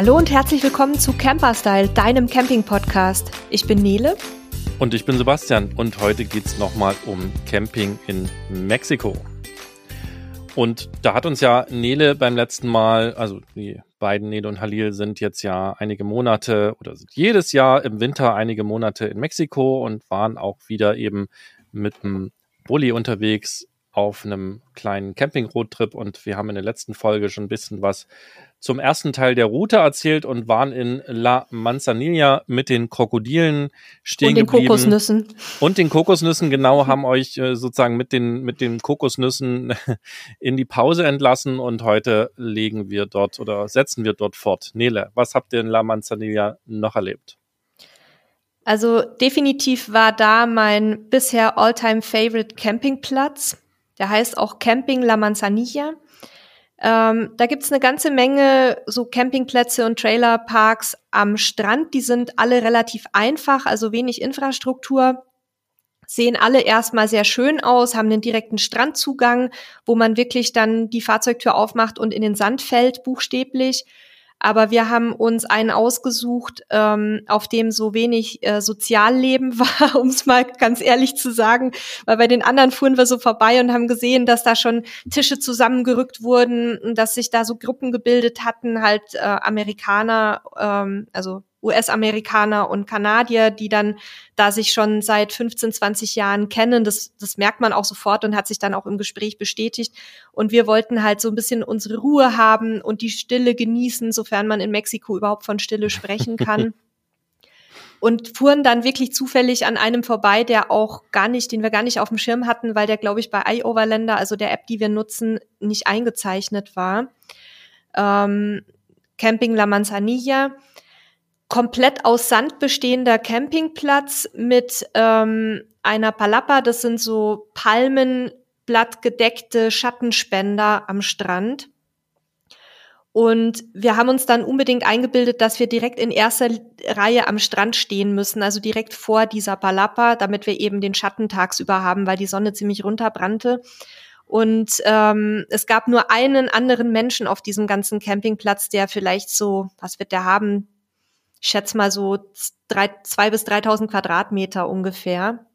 Hallo und herzlich willkommen zu Camperstyle, deinem Camping-Podcast. Ich bin Nele. Und ich bin Sebastian und heute geht es nochmal um Camping in Mexiko. Und da hat uns ja Nele beim letzten Mal, also die beiden Nele und Halil sind jetzt ja einige Monate oder sind jedes Jahr im Winter einige Monate in Mexiko und waren auch wieder eben mit einem Bulli unterwegs auf einem kleinen Camping-Roadtrip und wir haben in der letzten Folge schon ein bisschen was zum ersten Teil der Route erzählt und waren in La Manzanilla mit den Krokodilen stehen geblieben. Und den Kokosnüssen. Und den Kokosnüssen, genau, haben euch äh, sozusagen mit den, mit den Kokosnüssen in die Pause entlassen und heute legen wir dort oder setzen wir dort fort. Nele, was habt ihr in La Manzanilla noch erlebt? Also definitiv war da mein bisher all-time favorite Campingplatz. Der heißt auch Camping La Manzanilla. Ähm, da gibt's eine ganze Menge so Campingplätze und Trailerparks am Strand. Die sind alle relativ einfach, also wenig Infrastruktur. Sehen alle erstmal sehr schön aus, haben einen direkten Strandzugang, wo man wirklich dann die Fahrzeugtür aufmacht und in den Sand fällt, buchstäblich. Aber wir haben uns einen ausgesucht, ähm, auf dem so wenig äh, Sozialleben war, um es mal ganz ehrlich zu sagen. Weil bei den anderen fuhren wir so vorbei und haben gesehen, dass da schon Tische zusammengerückt wurden, dass sich da so Gruppen gebildet hatten, halt äh, Amerikaner, ähm, also US-Amerikaner und Kanadier, die dann da sich schon seit 15, 20 Jahren kennen. Das, das merkt man auch sofort und hat sich dann auch im Gespräch bestätigt. Und wir wollten halt so ein bisschen unsere Ruhe haben und die Stille genießen, sofern man in Mexiko überhaupt von Stille sprechen kann. und fuhren dann wirklich zufällig an einem vorbei, der auch gar nicht, den wir gar nicht auf dem Schirm hatten, weil der, glaube ich, bei iOverlander, also der App, die wir nutzen, nicht eingezeichnet war. Ähm, Camping La Manzanilla komplett aus Sand bestehender Campingplatz mit ähm, einer Palapa, das sind so palmenblattgedeckte Schattenspender am Strand. Und wir haben uns dann unbedingt eingebildet, dass wir direkt in erster Reihe am Strand stehen müssen, also direkt vor dieser Palapa, damit wir eben den Schatten tagsüber haben, weil die Sonne ziemlich runterbrannte. Und ähm, es gab nur einen anderen Menschen auf diesem ganzen Campingplatz, der vielleicht so, was wird der haben, ich schätze mal so drei, zwei bis 3.000 Quadratmeter ungefähr.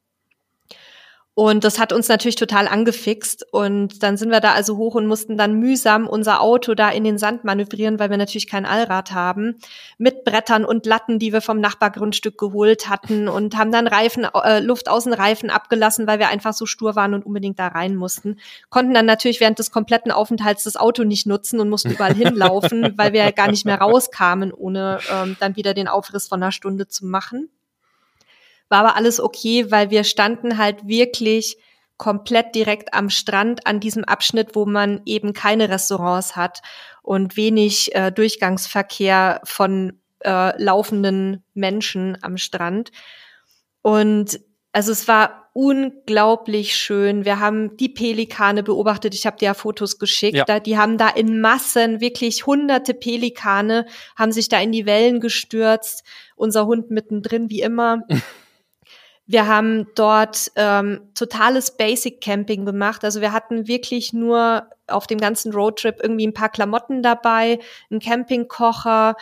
Und das hat uns natürlich total angefixt. Und dann sind wir da also hoch und mussten dann mühsam unser Auto da in den Sand manövrieren, weil wir natürlich kein Allrad haben. Mit Brettern und Latten, die wir vom Nachbargrundstück geholt hatten und haben dann Reifen, äh, Luft aus den Reifen abgelassen, weil wir einfach so stur waren und unbedingt da rein mussten. Konnten dann natürlich während des kompletten Aufenthalts das Auto nicht nutzen und mussten überall hinlaufen, weil wir ja gar nicht mehr rauskamen, ohne ähm, dann wieder den Aufriss von einer Stunde zu machen. War aber alles okay, weil wir standen halt wirklich komplett direkt am Strand an diesem Abschnitt, wo man eben keine Restaurants hat und wenig äh, Durchgangsverkehr von äh, laufenden Menschen am Strand. Und also es war unglaublich schön. Wir haben die Pelikane beobachtet. Ich habe dir ja Fotos geschickt. Ja. die haben da in Massen, wirklich hunderte Pelikane, haben sich da in die Wellen gestürzt. Unser Hund mittendrin, wie immer. Wir haben dort ähm, totales Basic Camping gemacht. Also wir hatten wirklich nur auf dem ganzen Roadtrip irgendwie ein paar Klamotten dabei, ein Campingkocher,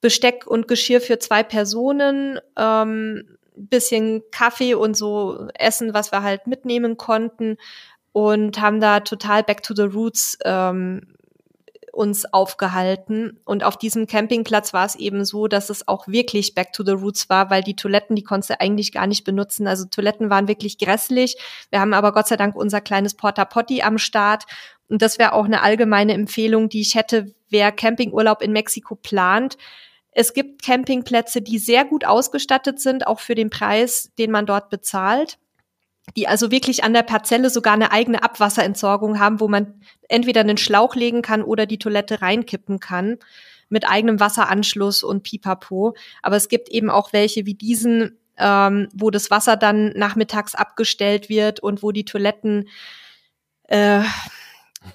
Besteck und Geschirr für zwei Personen, ähm, bisschen Kaffee und so Essen, was wir halt mitnehmen konnten und haben da total Back to the Roots ähm, uns aufgehalten. Und auf diesem Campingplatz war es eben so, dass es auch wirklich Back to the Roots war, weil die Toiletten, die konntest du eigentlich gar nicht benutzen. Also Toiletten waren wirklich grässlich. Wir haben aber Gott sei Dank unser kleines Porta Potty am Start. Und das wäre auch eine allgemeine Empfehlung, die ich hätte, wer Campingurlaub in Mexiko plant. Es gibt Campingplätze, die sehr gut ausgestattet sind, auch für den Preis, den man dort bezahlt die also wirklich an der Parzelle sogar eine eigene Abwasserentsorgung haben, wo man entweder einen Schlauch legen kann oder die Toilette reinkippen kann mit eigenem Wasseranschluss und Pipapo. Aber es gibt eben auch welche wie diesen, ähm, wo das Wasser dann nachmittags abgestellt wird und wo die Toiletten äh,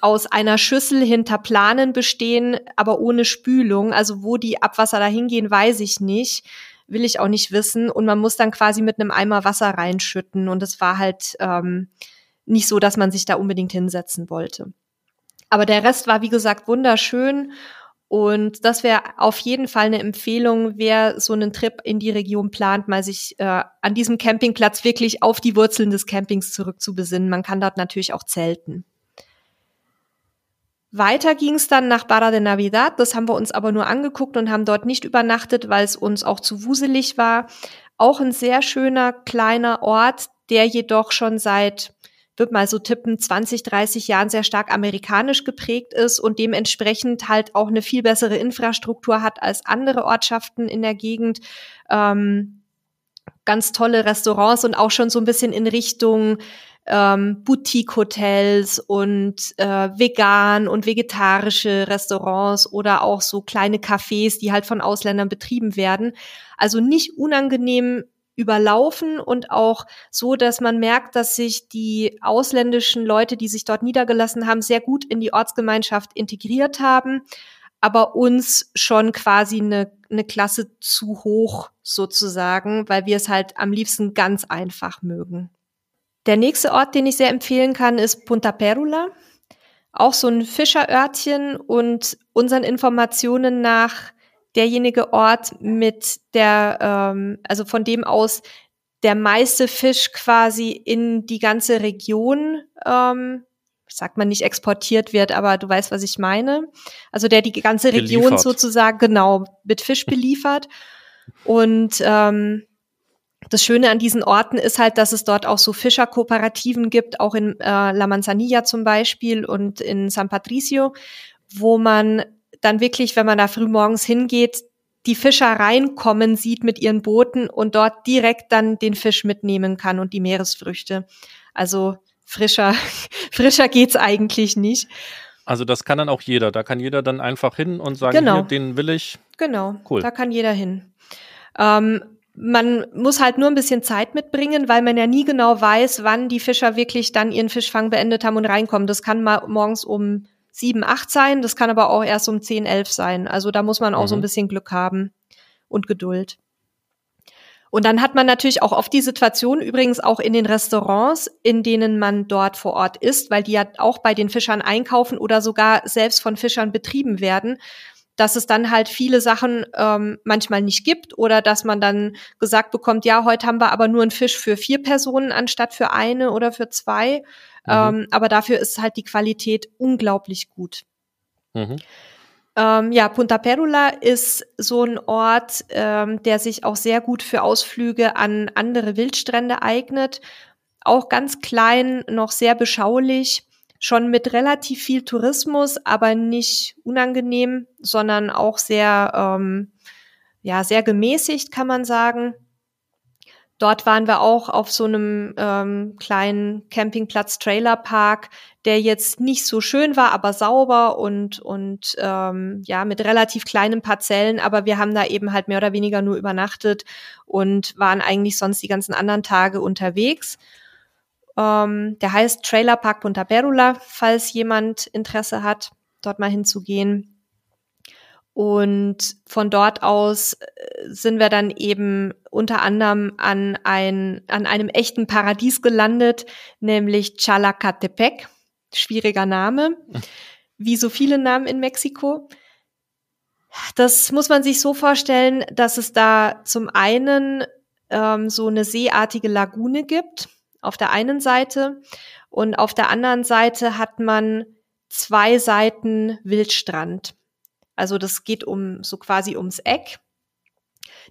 aus einer Schüssel hinter Planen bestehen, aber ohne Spülung. Also wo die Abwasser dahin gehen, weiß ich nicht will ich auch nicht wissen. Und man muss dann quasi mit einem Eimer Wasser reinschütten. Und es war halt ähm, nicht so, dass man sich da unbedingt hinsetzen wollte. Aber der Rest war, wie gesagt, wunderschön. Und das wäre auf jeden Fall eine Empfehlung, wer so einen Trip in die Region plant, mal sich äh, an diesem Campingplatz wirklich auf die Wurzeln des Campings zurückzubesinnen. Man kann dort natürlich auch zelten. Weiter ging es dann nach Barra de Navidad. Das haben wir uns aber nur angeguckt und haben dort nicht übernachtet, weil es uns auch zu wuselig war. Auch ein sehr schöner kleiner Ort, der jedoch schon seit würde mal so tippen, 20, 30 Jahren sehr stark amerikanisch geprägt ist und dementsprechend halt auch eine viel bessere Infrastruktur hat als andere Ortschaften in der Gegend. Ähm, ganz tolle Restaurants und auch schon so ein bisschen in Richtung ähm, Boutique-Hotels und äh, vegan und vegetarische Restaurants oder auch so kleine Cafés, die halt von Ausländern betrieben werden. Also nicht unangenehm überlaufen und auch so, dass man merkt, dass sich die ausländischen Leute, die sich dort niedergelassen haben, sehr gut in die Ortsgemeinschaft integriert haben, aber uns schon quasi eine, eine Klasse zu hoch sozusagen, weil wir es halt am liebsten ganz einfach mögen. Der nächste Ort, den ich sehr empfehlen kann, ist Punta Perula. Auch so ein Fischerörtchen und unseren Informationen nach derjenige Ort mit der, ähm, also von dem aus der meiste Fisch quasi in die ganze Region, ähm, sagt man nicht exportiert wird, aber du weißt, was ich meine. Also der die ganze Region beliefert. sozusagen genau mit Fisch beliefert. Und ähm, das Schöne an diesen Orten ist halt, dass es dort auch so Fischerkooperativen gibt, auch in äh, La Manzanilla zum Beispiel und in San Patricio, wo man dann wirklich, wenn man da früh morgens hingeht, die Fischer reinkommen sieht mit ihren Booten und dort direkt dann den Fisch mitnehmen kann und die Meeresfrüchte. Also frischer, frischer geht's eigentlich nicht. Also das kann dann auch jeder. Da kann jeder dann einfach hin und sagen, genau. hier, den will ich. Genau. Cool. Da kann jeder hin. Ähm, man muss halt nur ein bisschen Zeit mitbringen, weil man ja nie genau weiß, wann die Fischer wirklich dann ihren Fischfang beendet haben und reinkommen. Das kann mal morgens um sieben, acht sein. Das kann aber auch erst um zehn, elf sein. Also da muss man auch mhm. so ein mhm. bisschen Glück haben und Geduld. Und dann hat man natürlich auch oft die Situation, übrigens auch in den Restaurants, in denen man dort vor Ort ist, weil die ja auch bei den Fischern einkaufen oder sogar selbst von Fischern betrieben werden, dass es dann halt viele Sachen ähm, manchmal nicht gibt oder dass man dann gesagt bekommt, ja, heute haben wir aber nur einen Fisch für vier Personen anstatt für eine oder für zwei. Mhm. Ähm, aber dafür ist halt die Qualität unglaublich gut. Mhm. Ähm, ja, Punta Perula ist so ein Ort, ähm, der sich auch sehr gut für Ausflüge an andere Wildstrände eignet. Auch ganz klein, noch sehr beschaulich, schon mit relativ viel Tourismus, aber nicht unangenehm, sondern auch sehr, ähm, ja, sehr gemäßigt, kann man sagen. Dort waren wir auch auf so einem ähm, kleinen Campingplatz, Trailerpark, der jetzt nicht so schön war, aber sauber und und ähm, ja mit relativ kleinen Parzellen. Aber wir haben da eben halt mehr oder weniger nur übernachtet und waren eigentlich sonst die ganzen anderen Tage unterwegs. Ähm, der heißt Trailerpark Punta Perula, falls jemand Interesse hat, dort mal hinzugehen. Und von dort aus äh, sind wir dann eben unter anderem an, ein, an einem echten Paradies gelandet, nämlich Chalacatepec. Schwieriger Name, wie so viele Namen in Mexiko. Das muss man sich so vorstellen, dass es da zum einen ähm, so eine seeartige Lagune gibt, auf der einen Seite, und auf der anderen Seite hat man zwei Seiten Wildstrand. Also das geht um so quasi ums Eck.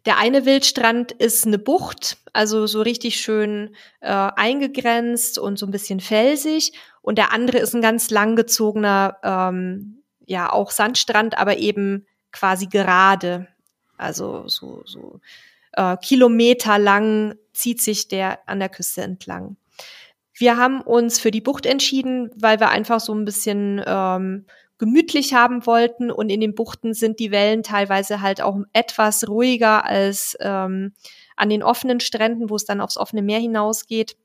Der eine Wildstrand ist eine Bucht, also so richtig schön äh, eingegrenzt und so ein bisschen felsig. Und der andere ist ein ganz langgezogener, ähm, ja auch Sandstrand, aber eben quasi gerade. Also so, so äh, kilometerlang zieht sich der an der Küste entlang. Wir haben uns für die Bucht entschieden, weil wir einfach so ein bisschen ähm, gemütlich haben wollten. Und in den Buchten sind die Wellen teilweise halt auch etwas ruhiger als ähm, an den offenen Stränden, wo es dann aufs offene Meer hinausgeht,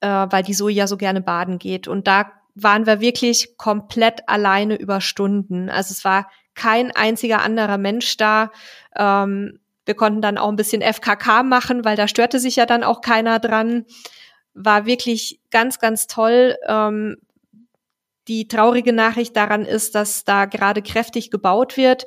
äh, weil die Soja so gerne baden geht. Und da waren wir wirklich komplett alleine über Stunden. Also es war kein einziger anderer Mensch da. Ähm, wir konnten dann auch ein bisschen FKK machen, weil da störte sich ja dann auch keiner dran. War wirklich ganz, ganz toll. Ähm, die traurige Nachricht daran ist, dass da gerade kräftig gebaut wird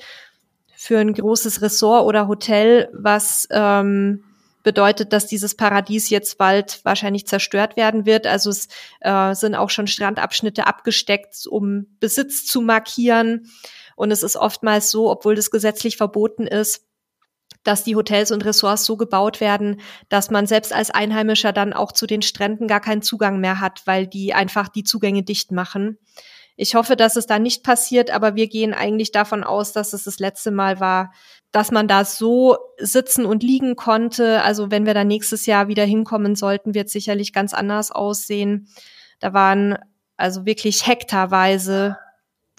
für ein großes Ressort oder Hotel, was ähm, bedeutet, dass dieses Paradies jetzt bald wahrscheinlich zerstört werden wird. Also es äh, sind auch schon Strandabschnitte abgesteckt, um Besitz zu markieren. Und es ist oftmals so, obwohl das gesetzlich verboten ist, dass die Hotels und Ressorts so gebaut werden, dass man selbst als Einheimischer dann auch zu den Stränden gar keinen Zugang mehr hat, weil die einfach die Zugänge dicht machen. Ich hoffe, dass es da nicht passiert, aber wir gehen eigentlich davon aus, dass es das letzte Mal war, dass man da so sitzen und liegen konnte. Also wenn wir da nächstes Jahr wieder hinkommen sollten, wird sicherlich ganz anders aussehen. Da waren also wirklich hektarweise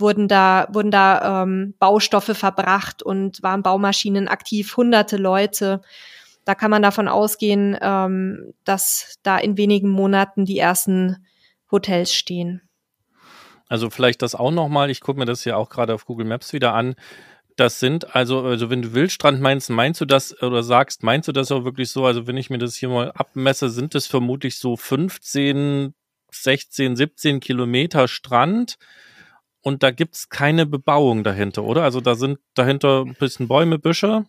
wurden da, wurden da ähm, Baustoffe verbracht und waren Baumaschinen aktiv, hunderte Leute. Da kann man davon ausgehen, ähm, dass da in wenigen Monaten die ersten Hotels stehen. Also vielleicht das auch nochmal, ich gucke mir das ja auch gerade auf Google Maps wieder an. Das sind, also, also wenn du Wildstrand meinst, meinst du das oder sagst, meinst du das auch wirklich so? Also wenn ich mir das hier mal abmesse, sind es vermutlich so 15, 16, 17 Kilometer Strand und da gibt's keine Bebauung dahinter, oder? Also da sind dahinter ein bisschen Bäume, Büsche.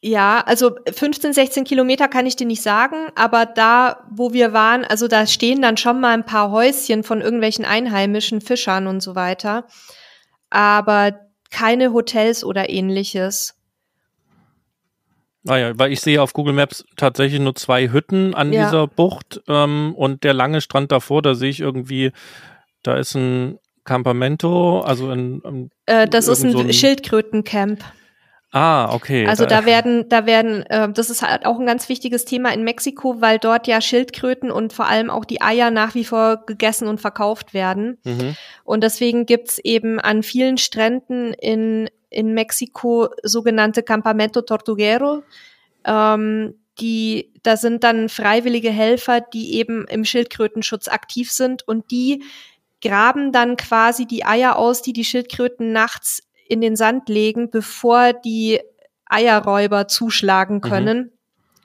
Ja, also 15, 16 Kilometer kann ich dir nicht sagen, aber da, wo wir waren, also da stehen dann schon mal ein paar Häuschen von irgendwelchen einheimischen Fischern und so weiter, aber keine Hotels oder ähnliches. Naja, ah weil ich sehe auf Google Maps tatsächlich nur zwei Hütten an ja. dieser Bucht ähm, und der lange Strand davor, da sehe ich irgendwie, da ist ein Campamento, also in, in äh, das ist ein, so ein Schildkrötencamp. Ah, okay. Also da werden, da werden, äh, das ist halt auch ein ganz wichtiges Thema in Mexiko, weil dort ja Schildkröten und vor allem auch die Eier nach wie vor gegessen und verkauft werden. Mhm. Und deswegen gibt's eben an vielen Stränden in, in Mexiko sogenannte Campamento Tortuguero. Ähm, die, da sind dann freiwillige Helfer, die eben im Schildkrötenschutz aktiv sind und die graben dann quasi die Eier aus, die die Schildkröten nachts in den Sand legen, bevor die Eierräuber zuschlagen mhm. können. Mhm.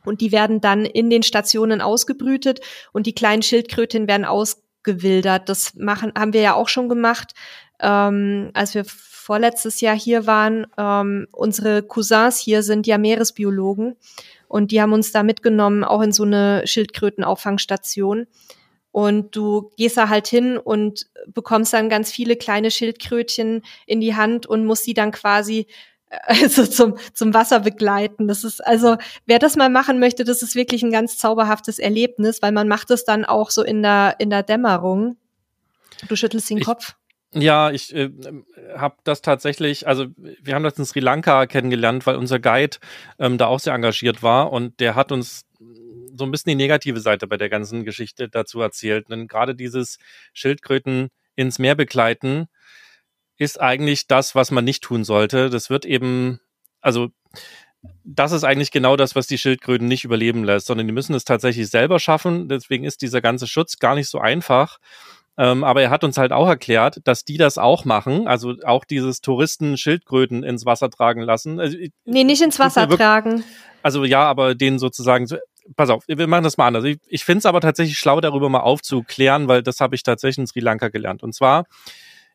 Und die werden dann in den Stationen ausgebrütet und die kleinen Schildkröten werden ausgewildert. Das machen, haben wir ja auch schon gemacht, ähm, als wir vorletztes Jahr hier waren. Ähm, unsere Cousins hier sind ja Meeresbiologen und die haben uns da mitgenommen, auch in so eine Schildkrötenauffangstation. Und du gehst da halt hin und bekommst dann ganz viele kleine Schildkrötchen in die Hand und musst sie dann quasi also zum, zum Wasser begleiten. Das ist also, wer das mal machen möchte, das ist wirklich ein ganz zauberhaftes Erlebnis, weil man macht es dann auch so in der, in der Dämmerung. Du schüttelst den ich, Kopf. Ja, ich äh, habe das tatsächlich, also wir haben das in Sri Lanka kennengelernt, weil unser Guide ähm, da auch sehr engagiert war und der hat uns so ein bisschen die negative Seite bei der ganzen Geschichte dazu erzählt. Denn gerade dieses Schildkröten ins Meer begleiten ist eigentlich das, was man nicht tun sollte. Das wird eben, also das ist eigentlich genau das, was die Schildkröten nicht überleben lässt, sondern die müssen es tatsächlich selber schaffen. Deswegen ist dieser ganze Schutz gar nicht so einfach. Ähm, aber er hat uns halt auch erklärt, dass die das auch machen, also auch dieses Touristen Schildkröten ins Wasser tragen lassen. Also, nee, nicht ins Wasser tragen. Also ja, aber denen sozusagen pass auf, wir machen das mal anders. Ich, ich finde es aber tatsächlich schlau, darüber mal aufzuklären, weil das habe ich tatsächlich in Sri Lanka gelernt. Und zwar,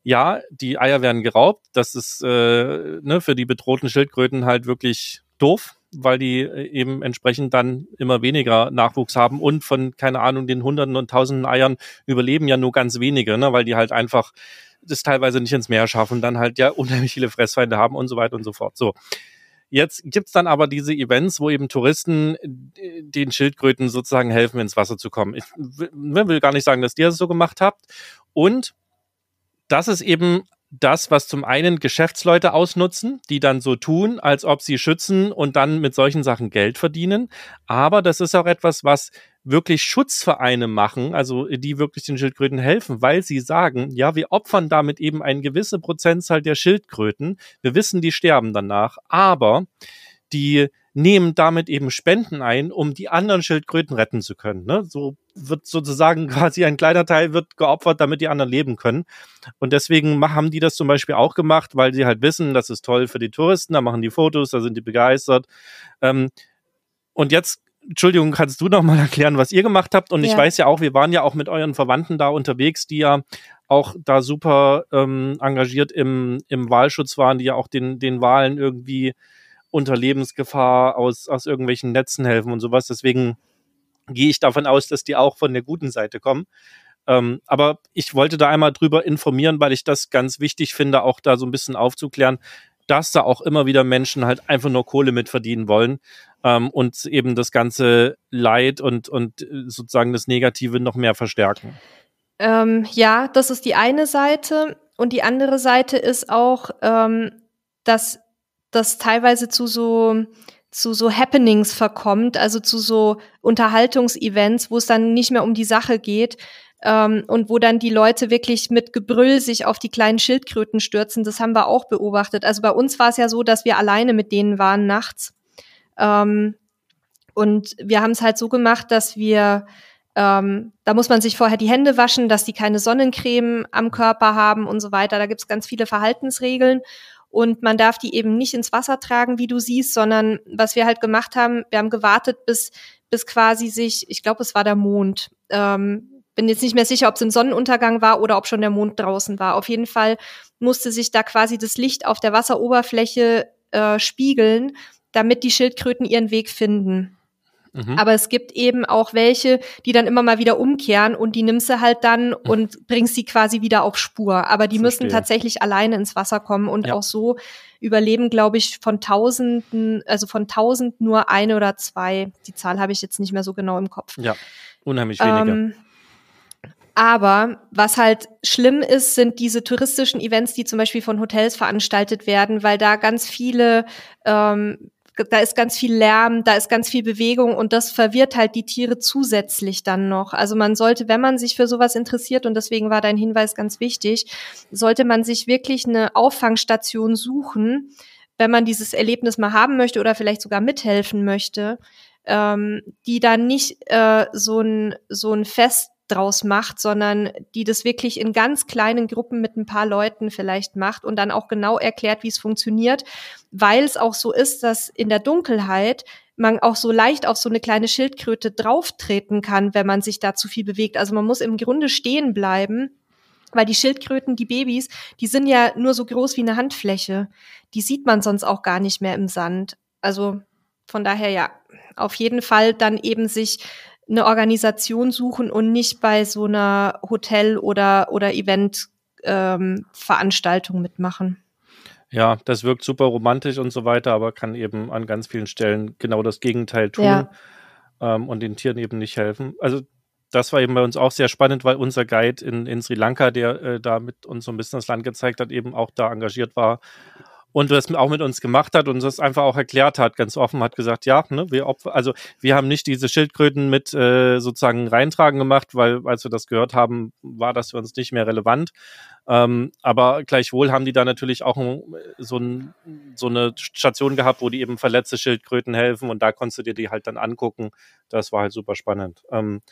ja, die Eier werden geraubt. Das ist äh, ne, für die bedrohten Schildkröten halt wirklich doof, weil die äh, eben entsprechend dann immer weniger Nachwuchs haben und von, keine Ahnung, den Hunderten und Tausenden Eiern überleben ja nur ganz wenige, ne, weil die halt einfach das teilweise nicht ins Meer schaffen, dann halt ja unheimlich viele Fressfeinde haben und so weiter und so fort. So. Jetzt gibt's dann aber diese Events, wo eben Touristen äh, den Schildkröten sozusagen helfen, ins Wasser zu kommen. Ich will gar nicht sagen, dass ihr das so gemacht habt. Und das ist eben das, was zum einen Geschäftsleute ausnutzen, die dann so tun, als ob sie schützen und dann mit solchen Sachen Geld verdienen. Aber das ist auch etwas, was wirklich Schutzvereine machen, also die wirklich den Schildkröten helfen, weil sie sagen, ja, wir opfern damit eben eine gewisse Prozentzahl der Schildkröten. Wir wissen, die sterben danach, aber die nehmen damit eben Spenden ein, um die anderen Schildkröten retten zu können. Ne? So wird sozusagen quasi ein kleiner Teil wird geopfert, damit die anderen leben können. Und deswegen haben die das zum Beispiel auch gemacht, weil sie halt wissen, das ist toll für die Touristen, da machen die Fotos, da sind die begeistert. Ähm, und jetzt Entschuldigung, kannst du noch mal erklären, was ihr gemacht habt? Und ja. ich weiß ja auch, wir waren ja auch mit euren Verwandten da unterwegs, die ja auch da super ähm, engagiert im, im Wahlschutz waren, die ja auch den, den Wahlen irgendwie unter Lebensgefahr aus, aus irgendwelchen Netzen helfen und sowas. Deswegen gehe ich davon aus, dass die auch von der guten Seite kommen. Ähm, aber ich wollte da einmal drüber informieren, weil ich das ganz wichtig finde, auch da so ein bisschen aufzuklären, dass da auch immer wieder Menschen halt einfach nur Kohle mitverdienen wollen ähm, und eben das ganze Leid und, und äh, sozusagen das Negative noch mehr verstärken. Ähm, ja, das ist die eine Seite. Und die andere Seite ist auch, ähm, dass das teilweise zu so zu so Happenings verkommt, also zu so Unterhaltungsevents, wo es dann nicht mehr um die Sache geht, ähm, und wo dann die Leute wirklich mit Gebrüll sich auf die kleinen Schildkröten stürzen. Das haben wir auch beobachtet. Also bei uns war es ja so, dass wir alleine mit denen waren nachts. Ähm, und wir haben es halt so gemacht, dass wir ähm, da muss man sich vorher die Hände waschen, dass die keine Sonnencreme am Körper haben und so weiter. Da gibt es ganz viele Verhaltensregeln. Und man darf die eben nicht ins Wasser tragen, wie du siehst, sondern was wir halt gemacht haben, wir haben gewartet, bis, bis quasi sich, ich glaube, es war der Mond, ähm, bin jetzt nicht mehr sicher, ob es im Sonnenuntergang war oder ob schon der Mond draußen war. Auf jeden Fall musste sich da quasi das Licht auf der Wasseroberfläche äh, spiegeln, damit die Schildkröten ihren Weg finden. Mhm. Aber es gibt eben auch welche, die dann immer mal wieder umkehren und die nimmst du halt dann mhm. und bringst sie quasi wieder auf Spur. Aber die Verstehe. müssen tatsächlich alleine ins Wasser kommen und ja. auch so überleben, glaube ich, von Tausenden, also von tausend nur eine oder zwei. Die Zahl habe ich jetzt nicht mehr so genau im Kopf. Ja, unheimlich weniger. Ähm, aber was halt schlimm ist, sind diese touristischen Events, die zum Beispiel von Hotels veranstaltet werden, weil da ganz viele, ähm, da ist ganz viel Lärm, da ist ganz viel Bewegung und das verwirrt halt die Tiere zusätzlich dann noch. Also man sollte, wenn man sich für sowas interessiert, und deswegen war dein Hinweis ganz wichtig, sollte man sich wirklich eine Auffangstation suchen, wenn man dieses Erlebnis mal haben möchte oder vielleicht sogar mithelfen möchte, ähm, die dann nicht äh, so ein so ein Fest draus macht, sondern die das wirklich in ganz kleinen Gruppen mit ein paar Leuten vielleicht macht und dann auch genau erklärt, wie es funktioniert, weil es auch so ist, dass in der Dunkelheit man auch so leicht auf so eine kleine Schildkröte drauftreten kann, wenn man sich da zu viel bewegt. Also man muss im Grunde stehen bleiben, weil die Schildkröten, die Babys, die sind ja nur so groß wie eine Handfläche. Die sieht man sonst auch gar nicht mehr im Sand. Also von daher ja, auf jeden Fall dann eben sich eine Organisation suchen und nicht bei so einer Hotel- oder, oder Event-Veranstaltung ähm, mitmachen. Ja, das wirkt super romantisch und so weiter, aber kann eben an ganz vielen Stellen genau das Gegenteil tun ja. ähm, und den Tieren eben nicht helfen. Also das war eben bei uns auch sehr spannend, weil unser Guide in, in Sri Lanka, der äh, da mit uns so ein bisschen das Land gezeigt hat, eben auch da engagiert war und das auch mit uns gemacht hat und das einfach auch erklärt hat, ganz offen hat gesagt, ja, ne, wir opfer, also wir haben nicht diese Schildkröten mit äh, sozusagen reintragen gemacht, weil als wir das gehört haben, war das für uns nicht mehr relevant. Ähm, aber gleichwohl haben die da natürlich auch so, ein, so eine Station gehabt, wo die eben verletzte Schildkröten helfen und da konntest du dir die halt dann angucken. Das war halt super spannend. Ähm,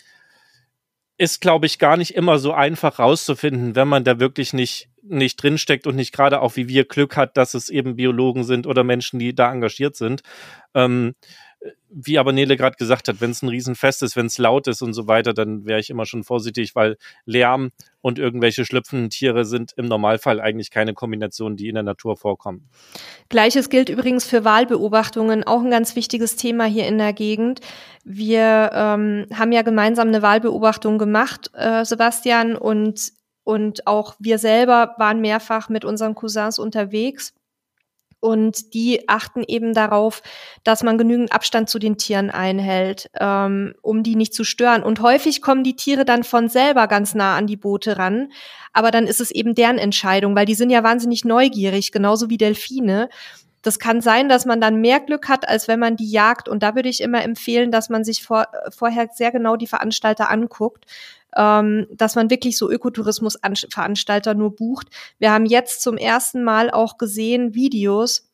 ist, glaube ich, gar nicht immer so einfach rauszufinden, wenn man da wirklich nicht, nicht drinsteckt und nicht gerade auch wie wir Glück hat, dass es eben Biologen sind oder Menschen, die da engagiert sind. Ähm, wie aber Nele gerade gesagt hat, wenn es ein Riesenfest ist, wenn es laut ist und so weiter, dann wäre ich immer schon vorsichtig, weil Lärm und irgendwelche schlüpfenden Tiere sind im Normalfall eigentlich keine Kombination, die in der Natur vorkommen. Gleiches gilt übrigens für Wahlbeobachtungen, auch ein ganz wichtiges Thema hier in der Gegend. Wir ähm, haben ja gemeinsam eine Wahlbeobachtung gemacht, äh, Sebastian, und, und auch wir selber waren mehrfach mit unseren Cousins unterwegs und die achten eben darauf, dass man genügend Abstand zu den Tieren einhält, ähm, um die nicht zu stören. Und häufig kommen die Tiere dann von selber ganz nah an die Boote ran. Aber dann ist es eben deren Entscheidung, weil die sind ja wahnsinnig neugierig, genauso wie Delfine. Das kann sein, dass man dann mehr Glück hat, als wenn man die jagt. Und da würde ich immer empfehlen, dass man sich vor, vorher sehr genau die Veranstalter anguckt ähm, dass man wirklich so Ökotourismusveranstalter nur bucht. Wir haben jetzt zum ersten Mal auch gesehen Videos,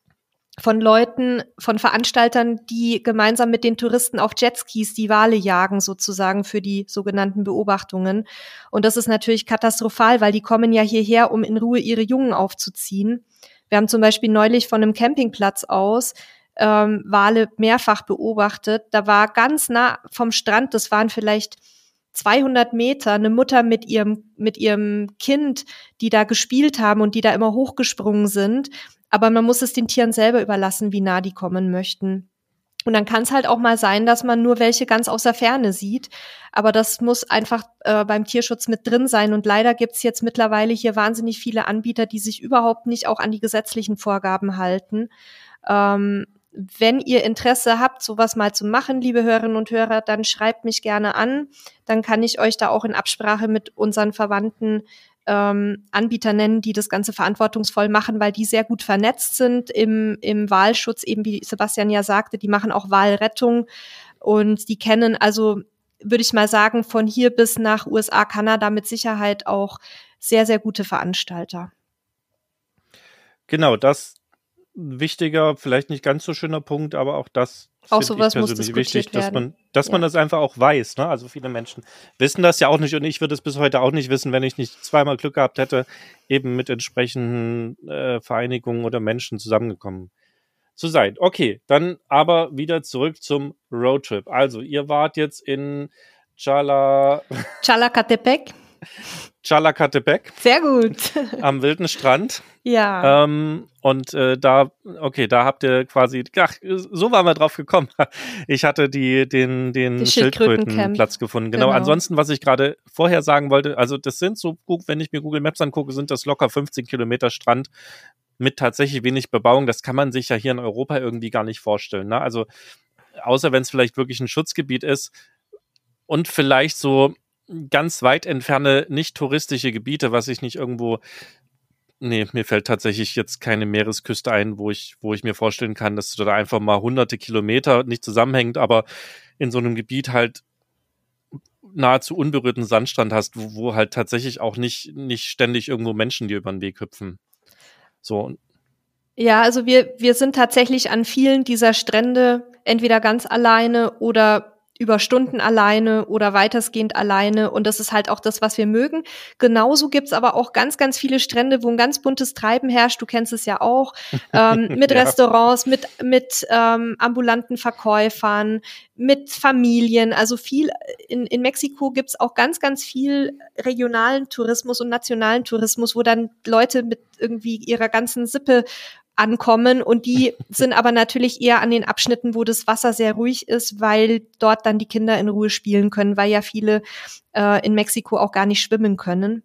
von Leuten, von Veranstaltern, die gemeinsam mit den Touristen auf Jetskis die Wale jagen, sozusagen für die sogenannten Beobachtungen. Und das ist natürlich katastrophal, weil die kommen ja hierher, um in Ruhe ihre Jungen aufzuziehen. Wir haben zum Beispiel neulich von einem Campingplatz aus ähm, Wale mehrfach beobachtet. Da war ganz nah vom Strand, das waren vielleicht 200 Meter, eine Mutter mit ihrem, mit ihrem Kind, die da gespielt haben und die da immer hochgesprungen sind. Aber man muss es den Tieren selber überlassen, wie nah die kommen möchten. Und dann kann es halt auch mal sein, dass man nur welche ganz aus der Ferne sieht. Aber das muss einfach äh, beim Tierschutz mit drin sein. Und leider gibt's jetzt mittlerweile hier wahnsinnig viele Anbieter, die sich überhaupt nicht auch an die gesetzlichen Vorgaben halten. Ähm, wenn ihr Interesse habt, sowas mal zu machen, liebe Hörerinnen und Hörer, dann schreibt mich gerne an. Dann kann ich euch da auch in Absprache mit unseren Verwandten ähm, Anbieter nennen, die das Ganze verantwortungsvoll machen, weil die sehr gut vernetzt sind im, im Wahlschutz, eben wie Sebastian ja sagte, die machen auch Wahlrettung und die kennen also, würde ich mal sagen, von hier bis nach USA, Kanada mit Sicherheit auch sehr, sehr gute Veranstalter. Genau, das wichtiger, vielleicht nicht ganz so schöner Punkt, aber auch das auch sowas ich persönlich wichtig, dass man, dass ja. man das einfach auch weiß. Ne? Also viele Menschen wissen das ja auch nicht und ich würde es bis heute auch nicht wissen, wenn ich nicht zweimal Glück gehabt hätte, eben mit entsprechenden äh, Vereinigungen oder Menschen zusammengekommen zu sein. Okay, dann aber wieder zurück zum Roadtrip. Also ihr wart jetzt in Chala Chalacatepec. Chalacatepec. Sehr gut. am wilden Strand. Ja. Ähm, und äh, da, okay, da habt ihr quasi, ach, so waren wir drauf gekommen. Ich hatte die, den, den Schildkrötenplatz gefunden. Genau. genau. Ansonsten, was ich gerade vorher sagen wollte, also das sind so, wenn ich mir Google Maps angucke, sind das locker 15 Kilometer Strand mit tatsächlich wenig Bebauung. Das kann man sich ja hier in Europa irgendwie gar nicht vorstellen. Ne? Also, außer wenn es vielleicht wirklich ein Schutzgebiet ist und vielleicht so ganz weit entferne nicht touristische Gebiete, was ich nicht irgendwo Nee, mir fällt tatsächlich jetzt keine Meeresküste ein, wo ich, wo ich mir vorstellen kann, dass du da einfach mal hunderte Kilometer nicht zusammenhängt, aber in so einem Gebiet halt nahezu unberührten Sandstrand hast, wo, wo halt tatsächlich auch nicht, nicht ständig irgendwo Menschen dir über den Weg hüpfen. So. Ja, also wir, wir sind tatsächlich an vielen dieser Strände entweder ganz alleine oder über Stunden alleine oder weitestgehend alleine. Und das ist halt auch das, was wir mögen. Genauso gibt's aber auch ganz, ganz viele Strände, wo ein ganz buntes Treiben herrscht. Du kennst es ja auch. Ähm, mit ja. Restaurants, mit, mit ähm, ambulanten Verkäufern, mit Familien. Also viel in, in Mexiko gibt's auch ganz, ganz viel regionalen Tourismus und nationalen Tourismus, wo dann Leute mit irgendwie ihrer ganzen Sippe ankommen und die sind aber natürlich eher an den Abschnitten, wo das Wasser sehr ruhig ist, weil dort dann die Kinder in Ruhe spielen können, weil ja viele äh, in Mexiko auch gar nicht schwimmen können.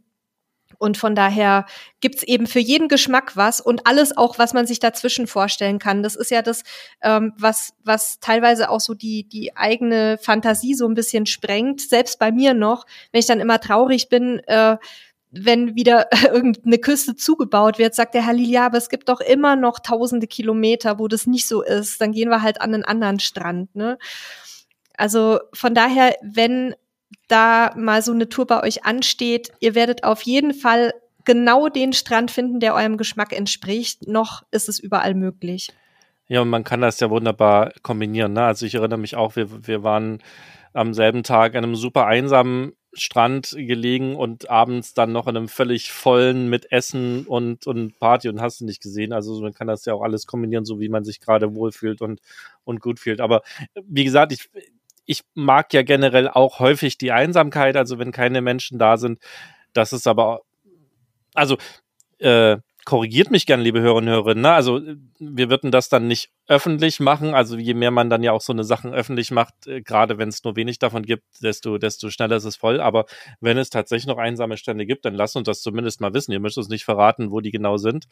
Und von daher gibt's eben für jeden Geschmack was und alles auch, was man sich dazwischen vorstellen kann. Das ist ja das, ähm, was, was teilweise auch so die, die eigene Fantasie so ein bisschen sprengt. Selbst bei mir noch, wenn ich dann immer traurig bin, äh, wenn wieder irgendeine Küste zugebaut wird, sagt der Herr ja, aber es gibt doch immer noch tausende Kilometer, wo das nicht so ist. Dann gehen wir halt an einen anderen Strand. Ne? Also von daher, wenn da mal so eine Tour bei euch ansteht, ihr werdet auf jeden Fall genau den Strand finden, der eurem Geschmack entspricht. Noch ist es überall möglich. Ja, und man kann das ja wunderbar kombinieren. Ne? Also ich erinnere mich auch, wir, wir waren am selben Tag an einem super einsamen Strand gelegen und abends dann noch in einem völlig vollen mit Essen und, und Party und hast du nicht gesehen. Also man kann das ja auch alles kombinieren, so wie man sich gerade wohlfühlt und, und gut fühlt. Aber wie gesagt, ich, ich mag ja generell auch häufig die Einsamkeit, also wenn keine Menschen da sind. Das ist aber, also äh, korrigiert mich gern, liebe Hörerinnen und Hörer. Ne? Also wir würden das dann nicht öffentlich machen. Also je mehr man dann ja auch so eine Sachen öffentlich macht, äh, gerade wenn es nur wenig davon gibt, desto, desto schneller ist es voll. Aber wenn es tatsächlich noch einsame Stände gibt, dann lasst uns das zumindest mal wissen. Ihr müsst uns nicht verraten, wo die genau sind.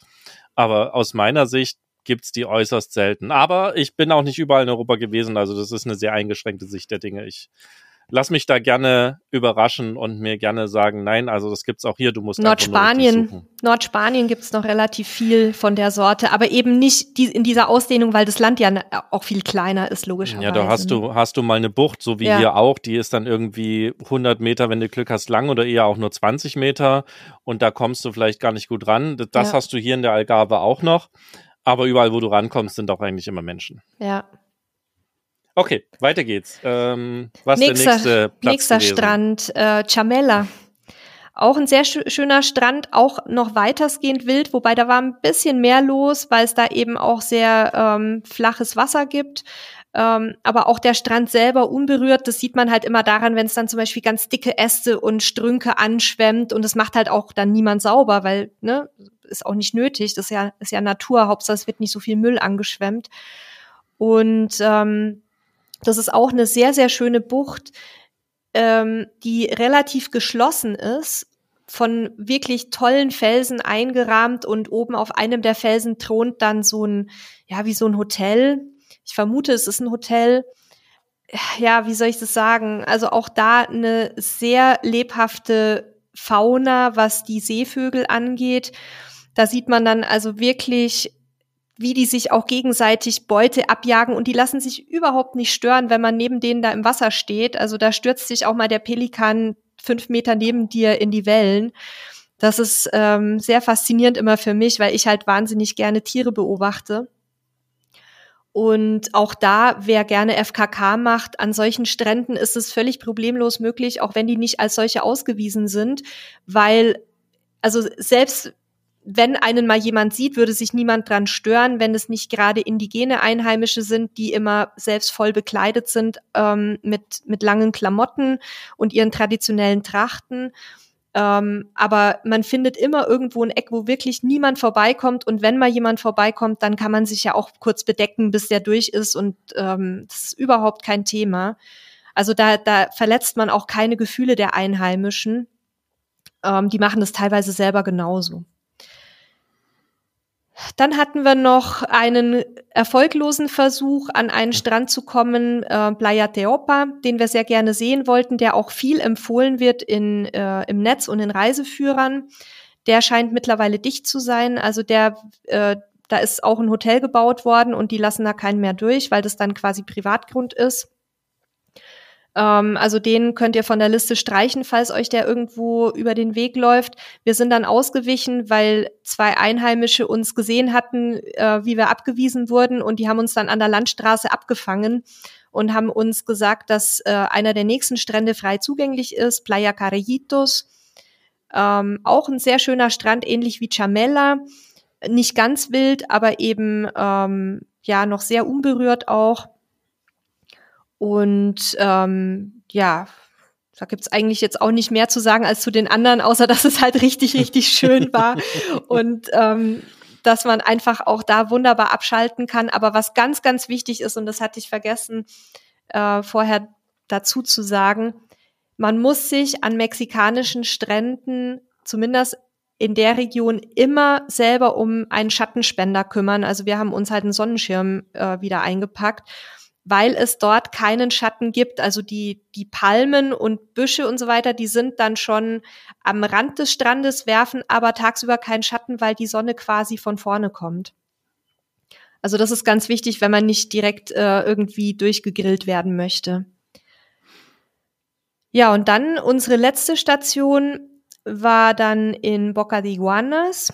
Aber aus meiner Sicht gibt's die äußerst selten. Aber ich bin auch nicht überall in Europa gewesen. Also das ist eine sehr eingeschränkte Sicht der Dinge. Ich lass mich da gerne überraschen und mir gerne sagen, nein, also das gibt's auch hier, du musst Nordspanien, Nordspanien gibt's noch relativ viel von der Sorte, aber eben nicht die, in dieser Ausdehnung, weil das Land ja auch viel kleiner ist, logischerweise. Ja, da hast du, hast du mal eine Bucht, so wie ja. hier auch, die ist dann irgendwie 100 Meter, wenn du Glück hast, lang oder eher auch nur 20 Meter und da kommst du vielleicht gar nicht gut ran. Das ja. hast du hier in der Algarve auch noch. Aber überall, wo du rankommst, sind auch eigentlich immer Menschen. Ja, Okay, weiter geht's. Ähm, was nächster, der nächste Platz Nächster gewesen? Strand, äh, Chamela Auch ein sehr schöner Strand, auch noch weitersgehend wild, wobei da war ein bisschen mehr los, weil es da eben auch sehr ähm, flaches Wasser gibt. Ähm, aber auch der Strand selber unberührt, das sieht man halt immer daran, wenn es dann zum Beispiel ganz dicke Äste und Strünke anschwemmt und das macht halt auch dann niemand sauber, weil, ne, ist auch nicht nötig, das ist ja, ist ja Natur, Hauptsache es wird nicht so viel Müll angeschwemmt. Und ähm, das ist auch eine sehr, sehr schöne Bucht, ähm, die relativ geschlossen ist, von wirklich tollen Felsen eingerahmt und oben auf einem der Felsen thront dann so ein, ja, wie so ein Hotel, ich vermute, es ist ein Hotel. Ja, wie soll ich das sagen? Also auch da eine sehr lebhafte Fauna, was die Seevögel angeht. Da sieht man dann also wirklich, wie die sich auch gegenseitig Beute abjagen und die lassen sich überhaupt nicht stören, wenn man neben denen da im Wasser steht. Also da stürzt sich auch mal der Pelikan fünf Meter neben dir in die Wellen. Das ist ähm, sehr faszinierend immer für mich, weil ich halt wahnsinnig gerne Tiere beobachte. Und auch da, wer gerne FKK macht, an solchen Stränden ist es völlig problemlos möglich, auch wenn die nicht als solche ausgewiesen sind, weil, also selbst wenn einen mal jemand sieht, würde sich niemand dran stören, wenn es nicht gerade indigene Einheimische sind, die immer selbst voll bekleidet sind ähm, mit, mit langen Klamotten und ihren traditionellen Trachten. Ähm, aber man findet immer irgendwo ein Eck, wo wirklich niemand vorbeikommt. Und wenn mal jemand vorbeikommt, dann kann man sich ja auch kurz bedecken, bis der durch ist. Und ähm, das ist überhaupt kein Thema. Also da, da verletzt man auch keine Gefühle der Einheimischen. Ähm, die machen das teilweise selber genauso. Dann hatten wir noch einen erfolglosen Versuch, an einen Strand zu kommen, äh, Playa Teopa, den wir sehr gerne sehen wollten, der auch viel empfohlen wird in, äh, im Netz und in Reiseführern. Der scheint mittlerweile dicht zu sein. Also der, äh, da ist auch ein Hotel gebaut worden und die lassen da keinen mehr durch, weil das dann quasi Privatgrund ist. Ähm, also den könnt ihr von der Liste streichen, falls euch der irgendwo über den Weg läuft. Wir sind dann ausgewichen, weil zwei Einheimische uns gesehen hatten, äh, wie wir abgewiesen wurden und die haben uns dann an der Landstraße abgefangen und haben uns gesagt, dass äh, einer der nächsten Strände frei zugänglich ist, Playa Carellitos. Ähm, auch ein sehr schöner Strand, ähnlich wie Chamella. Nicht ganz wild, aber eben ähm, ja noch sehr unberührt auch. Und ähm, ja, da gibt's eigentlich jetzt auch nicht mehr zu sagen als zu den anderen, außer dass es halt richtig, richtig schön war. Und ähm, dass man einfach auch da wunderbar abschalten kann. Aber was ganz, ganz wichtig ist, und das hatte ich vergessen äh, vorher dazu zu sagen, man muss sich an mexikanischen Stränden, zumindest in der Region, immer selber um einen Schattenspender kümmern. Also wir haben uns halt einen Sonnenschirm äh, wieder eingepackt weil es dort keinen Schatten gibt. Also die, die Palmen und Büsche und so weiter, die sind dann schon am Rand des Strandes, werfen aber tagsüber keinen Schatten, weil die Sonne quasi von vorne kommt. Also das ist ganz wichtig, wenn man nicht direkt äh, irgendwie durchgegrillt werden möchte. Ja, und dann unsere letzte Station war dann in Boca de Iguanas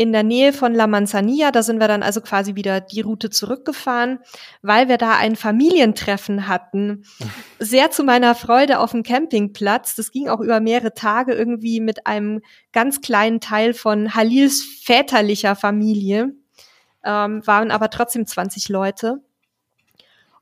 in der Nähe von La Manzanilla. Da sind wir dann also quasi wieder die Route zurückgefahren, weil wir da ein Familientreffen hatten. Sehr zu meiner Freude auf dem Campingplatz. Das ging auch über mehrere Tage irgendwie mit einem ganz kleinen Teil von Halils väterlicher Familie. Ähm, waren aber trotzdem 20 Leute.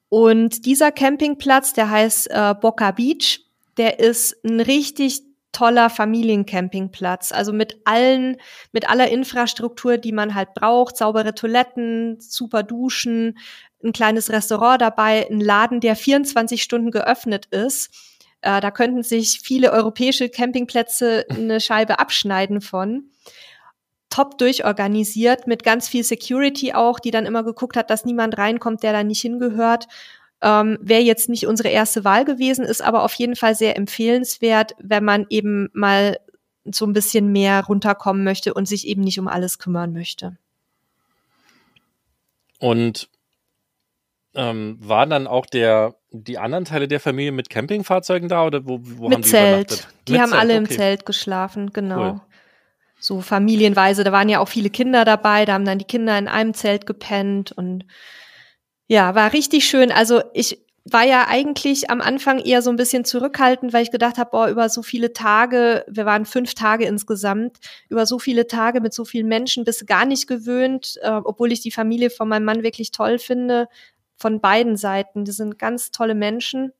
Und dieser Campingplatz, der heißt äh, Boca Beach, der ist ein richtig toller Familiencampingplatz. Also mit allen, mit aller Infrastruktur, die man halt braucht, saubere Toiletten, super Duschen, ein kleines Restaurant dabei, ein Laden, der 24 Stunden geöffnet ist. Äh, da könnten sich viele europäische Campingplätze eine Scheibe abschneiden von. Top durchorganisiert, mit ganz viel Security auch, die dann immer geguckt hat, dass niemand reinkommt, der da nicht hingehört. Ähm, Wäre jetzt nicht unsere erste Wahl gewesen, ist aber auf jeden Fall sehr empfehlenswert, wenn man eben mal so ein bisschen mehr runterkommen möchte und sich eben nicht um alles kümmern möchte. Und ähm, waren dann auch der, die anderen Teile der Familie mit Campingfahrzeugen da oder wo, wo mit haben die Zelt. übernachtet? Die mit haben Zelt, alle okay. im Zelt geschlafen, genau. Cool. So familienweise, da waren ja auch viele Kinder dabei, da haben dann die Kinder in einem Zelt gepennt und ja, war richtig schön. Also ich war ja eigentlich am Anfang eher so ein bisschen zurückhaltend, weil ich gedacht habe, boah, über so viele Tage, wir waren fünf Tage insgesamt, über so viele Tage mit so vielen Menschen bist du gar nicht gewöhnt, äh, obwohl ich die Familie von meinem Mann wirklich toll finde, von beiden Seiten. Die sind ganz tolle Menschen.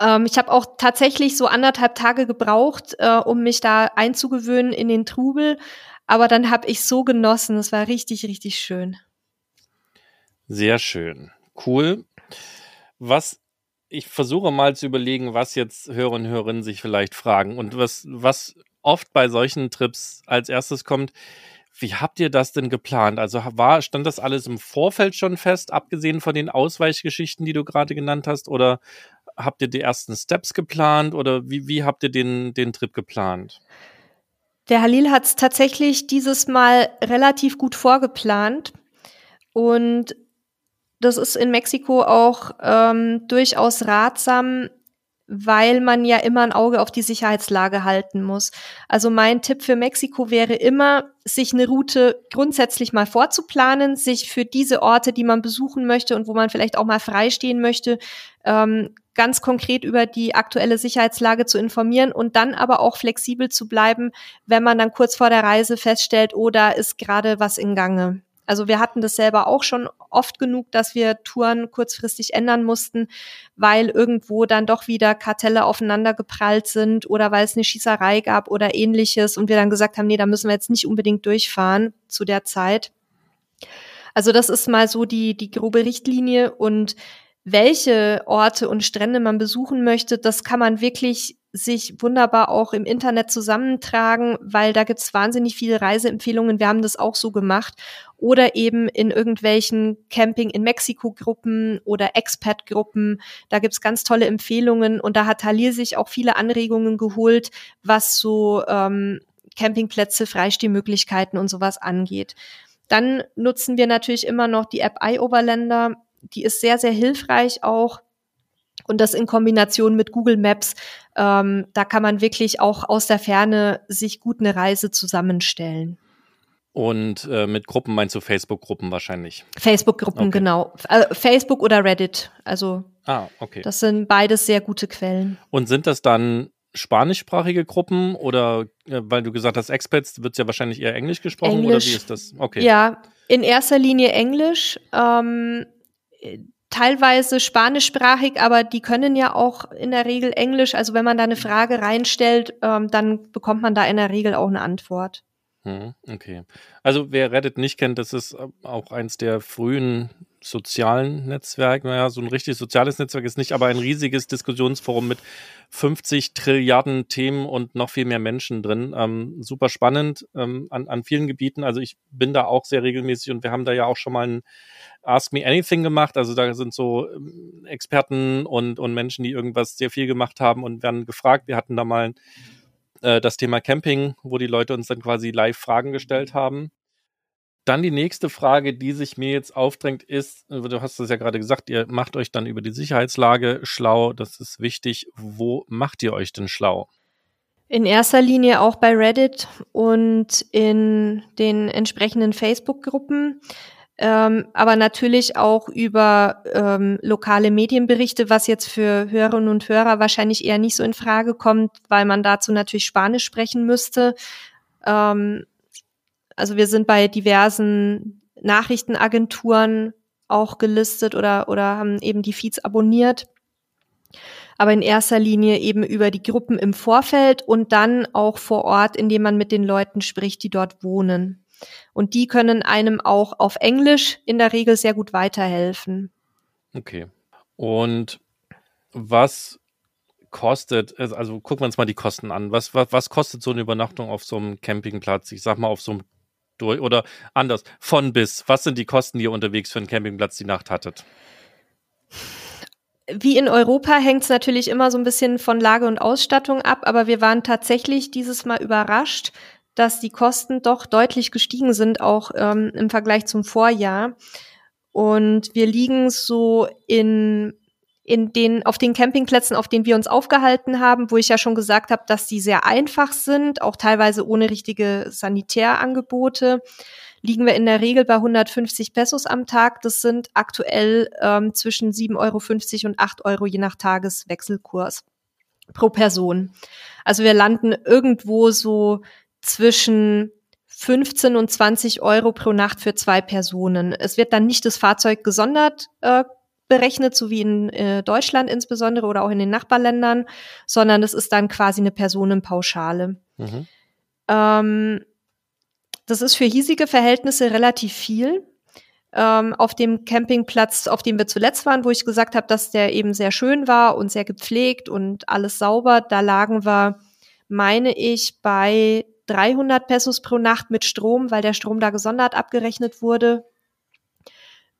Ähm, ich habe auch tatsächlich so anderthalb Tage gebraucht, äh, um mich da einzugewöhnen in den Trubel. Aber dann habe ich so genossen. Es war richtig, richtig schön. Sehr schön. Cool. Was ich versuche mal zu überlegen, was jetzt Hörer und Hörerinnen sich vielleicht fragen und was, was oft bei solchen Trips als erstes kommt. Wie habt ihr das denn geplant? Also war, stand das alles im Vorfeld schon fest, abgesehen von den Ausweichgeschichten, die du gerade genannt hast? Oder habt ihr die ersten Steps geplant? Oder wie, wie habt ihr den, den Trip geplant? Der Halil hat es tatsächlich dieses Mal relativ gut vorgeplant. Und das ist in Mexiko auch ähm, durchaus ratsam, weil man ja immer ein Auge auf die Sicherheitslage halten muss. Also mein Tipp für Mexiko wäre immer, sich eine Route grundsätzlich mal vorzuplanen, sich für diese Orte, die man besuchen möchte und wo man vielleicht auch mal freistehen möchte, ähm, ganz konkret über die aktuelle Sicherheitslage zu informieren und dann aber auch flexibel zu bleiben, wenn man dann kurz vor der Reise feststellt, oh, da ist gerade was in Gange. Also wir hatten das selber auch schon oft genug, dass wir Touren kurzfristig ändern mussten, weil irgendwo dann doch wieder Kartelle aufeinander geprallt sind oder weil es eine Schießerei gab oder ähnliches und wir dann gesagt haben, nee, da müssen wir jetzt nicht unbedingt durchfahren zu der Zeit. Also das ist mal so die, die grobe Richtlinie und welche Orte und Strände man besuchen möchte, das kann man wirklich sich wunderbar auch im Internet zusammentragen, weil da gibt's wahnsinnig viele Reiseempfehlungen. Wir haben das auch so gemacht. Oder eben in irgendwelchen Camping in Mexiko-Gruppen oder Expat-Gruppen. Da gibt's ganz tolle Empfehlungen. Und da hat Halil sich auch viele Anregungen geholt, was so ähm, Campingplätze, Freistehmöglichkeiten und sowas angeht. Dann nutzen wir natürlich immer noch die App iOverlander. Die ist sehr, sehr hilfreich auch und das in Kombination mit Google Maps, ähm, da kann man wirklich auch aus der Ferne sich gut eine Reise zusammenstellen. Und äh, mit Gruppen meinst du Facebook-Gruppen wahrscheinlich? Facebook-Gruppen, okay. genau. Äh, Facebook oder Reddit. Also ah, okay. das sind beides sehr gute Quellen. Und sind das dann spanischsprachige Gruppen oder äh, weil du gesagt hast, Expats, wird es ja wahrscheinlich eher Englisch gesprochen Englisch. oder wie ist das? Okay. Ja, in erster Linie Englisch. Ähm, teilweise spanischsprachig, aber die können ja auch in der Regel Englisch. Also wenn man da eine Frage reinstellt, ähm, dann bekommt man da in der Regel auch eine Antwort. Hm, okay. Also wer Reddit nicht kennt, das ist auch eins der frühen sozialen Netzwerke. Naja, so ein richtig soziales Netzwerk ist nicht, aber ein riesiges Diskussionsforum mit 50 Trilliarden Themen und noch viel mehr Menschen drin. Ähm, super spannend ähm, an, an vielen Gebieten. Also ich bin da auch sehr regelmäßig und wir haben da ja auch schon mal ein Ask Me Anything gemacht. Also da sind so ähm, Experten und, und Menschen, die irgendwas sehr viel gemacht haben und werden gefragt. Wir hatten da mal äh, das Thema Camping, wo die Leute uns dann quasi live Fragen gestellt haben. Dann die nächste Frage, die sich mir jetzt aufdrängt, ist, äh, du hast es ja gerade gesagt, ihr macht euch dann über die Sicherheitslage schlau. Das ist wichtig. Wo macht ihr euch denn schlau? In erster Linie auch bei Reddit und in den entsprechenden Facebook-Gruppen ähm, aber natürlich auch über ähm, lokale Medienberichte, was jetzt für Hörerinnen und Hörer wahrscheinlich eher nicht so in Frage kommt, weil man dazu natürlich Spanisch sprechen müsste. Ähm, also wir sind bei diversen Nachrichtenagenturen auch gelistet oder, oder haben eben die Feeds abonniert. Aber in erster Linie eben über die Gruppen im Vorfeld und dann auch vor Ort, indem man mit den Leuten spricht, die dort wohnen. Und die können einem auch auf Englisch in der Regel sehr gut weiterhelfen. Okay. Und was kostet, also gucken wir uns mal die Kosten an. Was, was, was kostet so eine Übernachtung auf so einem Campingplatz? Ich sag mal auf so einem durch oder anders, von bis. Was sind die Kosten, die ihr unterwegs für einen Campingplatz die Nacht hattet? Wie in Europa hängt es natürlich immer so ein bisschen von Lage und Ausstattung ab, aber wir waren tatsächlich dieses Mal überrascht, dass die Kosten doch deutlich gestiegen sind, auch ähm, im Vergleich zum Vorjahr. Und wir liegen so in in den, auf den Campingplätzen, auf denen wir uns aufgehalten haben, wo ich ja schon gesagt habe, dass die sehr einfach sind, auch teilweise ohne richtige Sanitärangebote, liegen wir in der Regel bei 150 Pesos am Tag. Das sind aktuell ähm, zwischen 7,50 Euro und 8 Euro je nach Tageswechselkurs pro Person. Also wir landen irgendwo so zwischen 15 und 20 Euro pro Nacht für zwei Personen. Es wird dann nicht das Fahrzeug gesondert äh, berechnet, so wie in äh, Deutschland insbesondere oder auch in den Nachbarländern, sondern es ist dann quasi eine Personenpauschale. Mhm. Ähm, das ist für hiesige Verhältnisse relativ viel. Ähm, auf dem Campingplatz, auf dem wir zuletzt waren, wo ich gesagt habe, dass der eben sehr schön war und sehr gepflegt und alles sauber, da lagen wir, meine ich, bei 300 Pesos pro Nacht mit Strom, weil der Strom da gesondert abgerechnet wurde.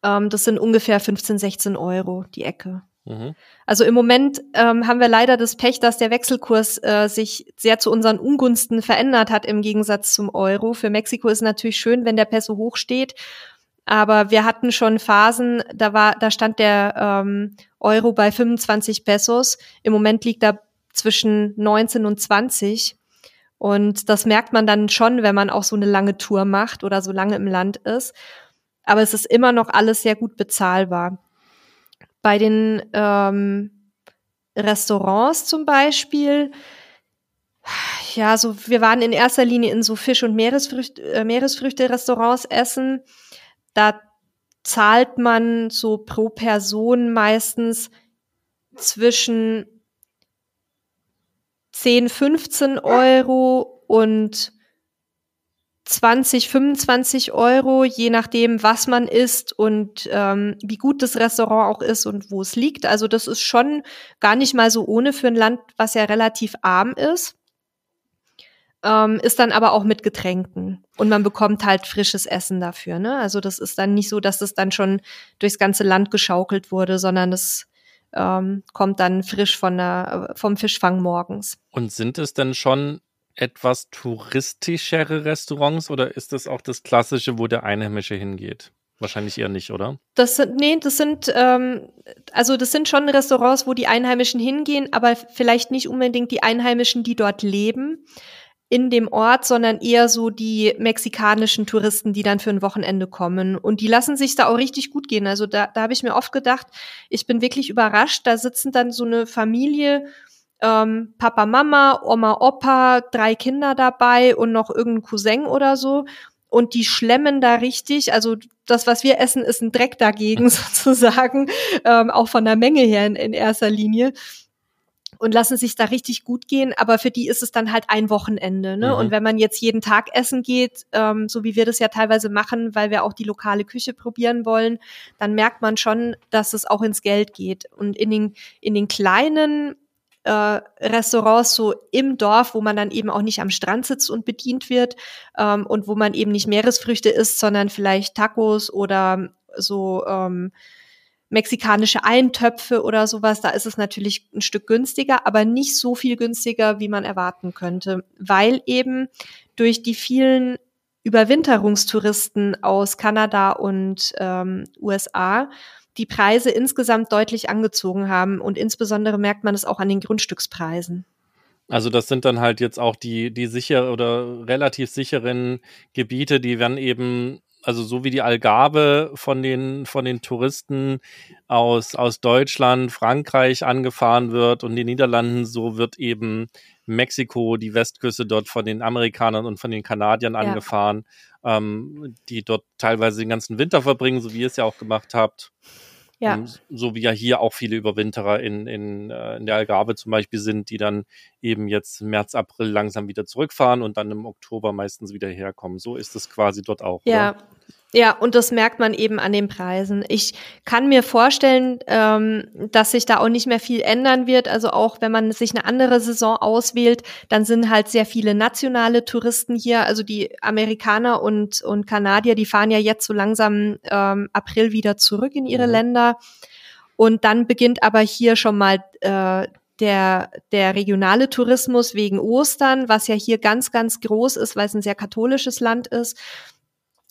Ähm, das sind ungefähr 15, 16 Euro die Ecke. Mhm. Also im Moment ähm, haben wir leider das Pech, dass der Wechselkurs äh, sich sehr zu unseren Ungunsten verändert hat im Gegensatz zum Euro. Für Mexiko ist natürlich schön, wenn der Peso hoch steht. Aber wir hatten schon Phasen, da war, da stand der ähm, Euro bei 25 Pesos. Im Moment liegt er zwischen 19 und 20. Und das merkt man dann schon, wenn man auch so eine lange Tour macht oder so lange im Land ist. Aber es ist immer noch alles sehr gut bezahlbar. Bei den ähm, Restaurants zum Beispiel, ja, so wir waren in erster Linie in so Fisch- und Meeresfrüchte, äh, Meeresfrüchte-Restaurants essen. Da zahlt man so pro Person meistens zwischen 10, 15 Euro und 20, 25 Euro, je nachdem, was man isst und ähm, wie gut das Restaurant auch ist und wo es liegt. Also das ist schon gar nicht mal so ohne für ein Land, was ja relativ arm ist. Ähm, ist dann aber auch mit Getränken. Und man bekommt halt frisches Essen dafür. Ne? Also das ist dann nicht so, dass es dann schon durchs ganze Land geschaukelt wurde, sondern das ähm, kommt dann frisch von der, vom Fischfang morgens. Und sind es denn schon etwas touristischere Restaurants oder ist das auch das Klassische, wo der Einheimische hingeht? Wahrscheinlich eher nicht, oder? Das sind, nee, das sind, ähm, also das sind schon Restaurants, wo die Einheimischen hingehen, aber vielleicht nicht unbedingt die Einheimischen, die dort leben in dem Ort, sondern eher so die mexikanischen Touristen, die dann für ein Wochenende kommen. Und die lassen sich da auch richtig gut gehen. Also da, da habe ich mir oft gedacht, ich bin wirklich überrascht. Da sitzen dann so eine Familie, ähm, Papa, Mama, Oma, Opa, drei Kinder dabei und noch irgendein Cousin oder so. Und die schlemmen da richtig. Also das, was wir essen, ist ein Dreck dagegen sozusagen, ähm, auch von der Menge her in, in erster Linie und lassen sich da richtig gut gehen, aber für die ist es dann halt ein Wochenende. Ne? Mhm. Und wenn man jetzt jeden Tag essen geht, ähm, so wie wir das ja teilweise machen, weil wir auch die lokale Küche probieren wollen, dann merkt man schon, dass es auch ins Geld geht. Und in den, in den kleinen äh, Restaurants so im Dorf, wo man dann eben auch nicht am Strand sitzt und bedient wird ähm, und wo man eben nicht Meeresfrüchte isst, sondern vielleicht Tacos oder so ähm, mexikanische Eintöpfe oder sowas, da ist es natürlich ein Stück günstiger, aber nicht so viel günstiger, wie man erwarten könnte, weil eben durch die vielen Überwinterungstouristen aus Kanada und ähm, USA die Preise insgesamt deutlich angezogen haben und insbesondere merkt man es auch an den Grundstückspreisen. Also das sind dann halt jetzt auch die, die sicher oder relativ sicheren Gebiete, die werden eben also so wie die Algarve von den, von den Touristen aus, aus Deutschland, Frankreich angefahren wird und den Niederlanden, so wird eben Mexiko, die Westküste dort von den Amerikanern und von den Kanadiern ja. angefahren, ähm, die dort teilweise den ganzen Winter verbringen, so wie ihr es ja auch gemacht habt. Ja. Ähm, so wie ja hier auch viele Überwinterer in, in, äh, in der Algarve zum Beispiel sind, die dann eben jetzt März, April langsam wieder zurückfahren und dann im Oktober meistens wieder herkommen. So ist es quasi dort auch. Ja, oder? Ja, und das merkt man eben an den Preisen. Ich kann mir vorstellen, ähm, dass sich da auch nicht mehr viel ändern wird. Also auch wenn man sich eine andere Saison auswählt, dann sind halt sehr viele nationale Touristen hier. Also die Amerikaner und, und Kanadier, die fahren ja jetzt so langsam ähm, April wieder zurück in ihre mhm. Länder. Und dann beginnt aber hier schon mal äh, der, der regionale Tourismus wegen Ostern, was ja hier ganz, ganz groß ist, weil es ein sehr katholisches Land ist.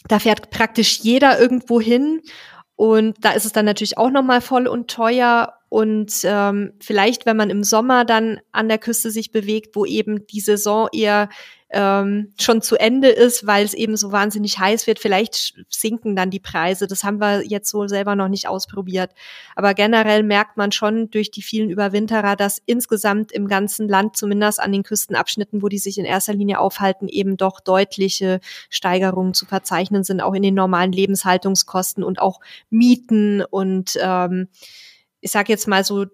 Da fährt praktisch jeder irgendwo hin und da ist es dann natürlich auch nochmal voll und teuer. Und ähm, vielleicht, wenn man im Sommer dann an der Küste sich bewegt, wo eben die Saison eher ähm, schon zu Ende ist, weil es eben so wahnsinnig heiß wird, vielleicht sinken dann die Preise. Das haben wir jetzt so selber noch nicht ausprobiert. Aber generell merkt man schon durch die vielen Überwinterer, dass insgesamt im ganzen Land, zumindest an den Küstenabschnitten, wo die sich in erster Linie aufhalten, eben doch deutliche Steigerungen zu verzeichnen sind, auch in den normalen Lebenshaltungskosten und auch Mieten und ähm, ich sage jetzt mal so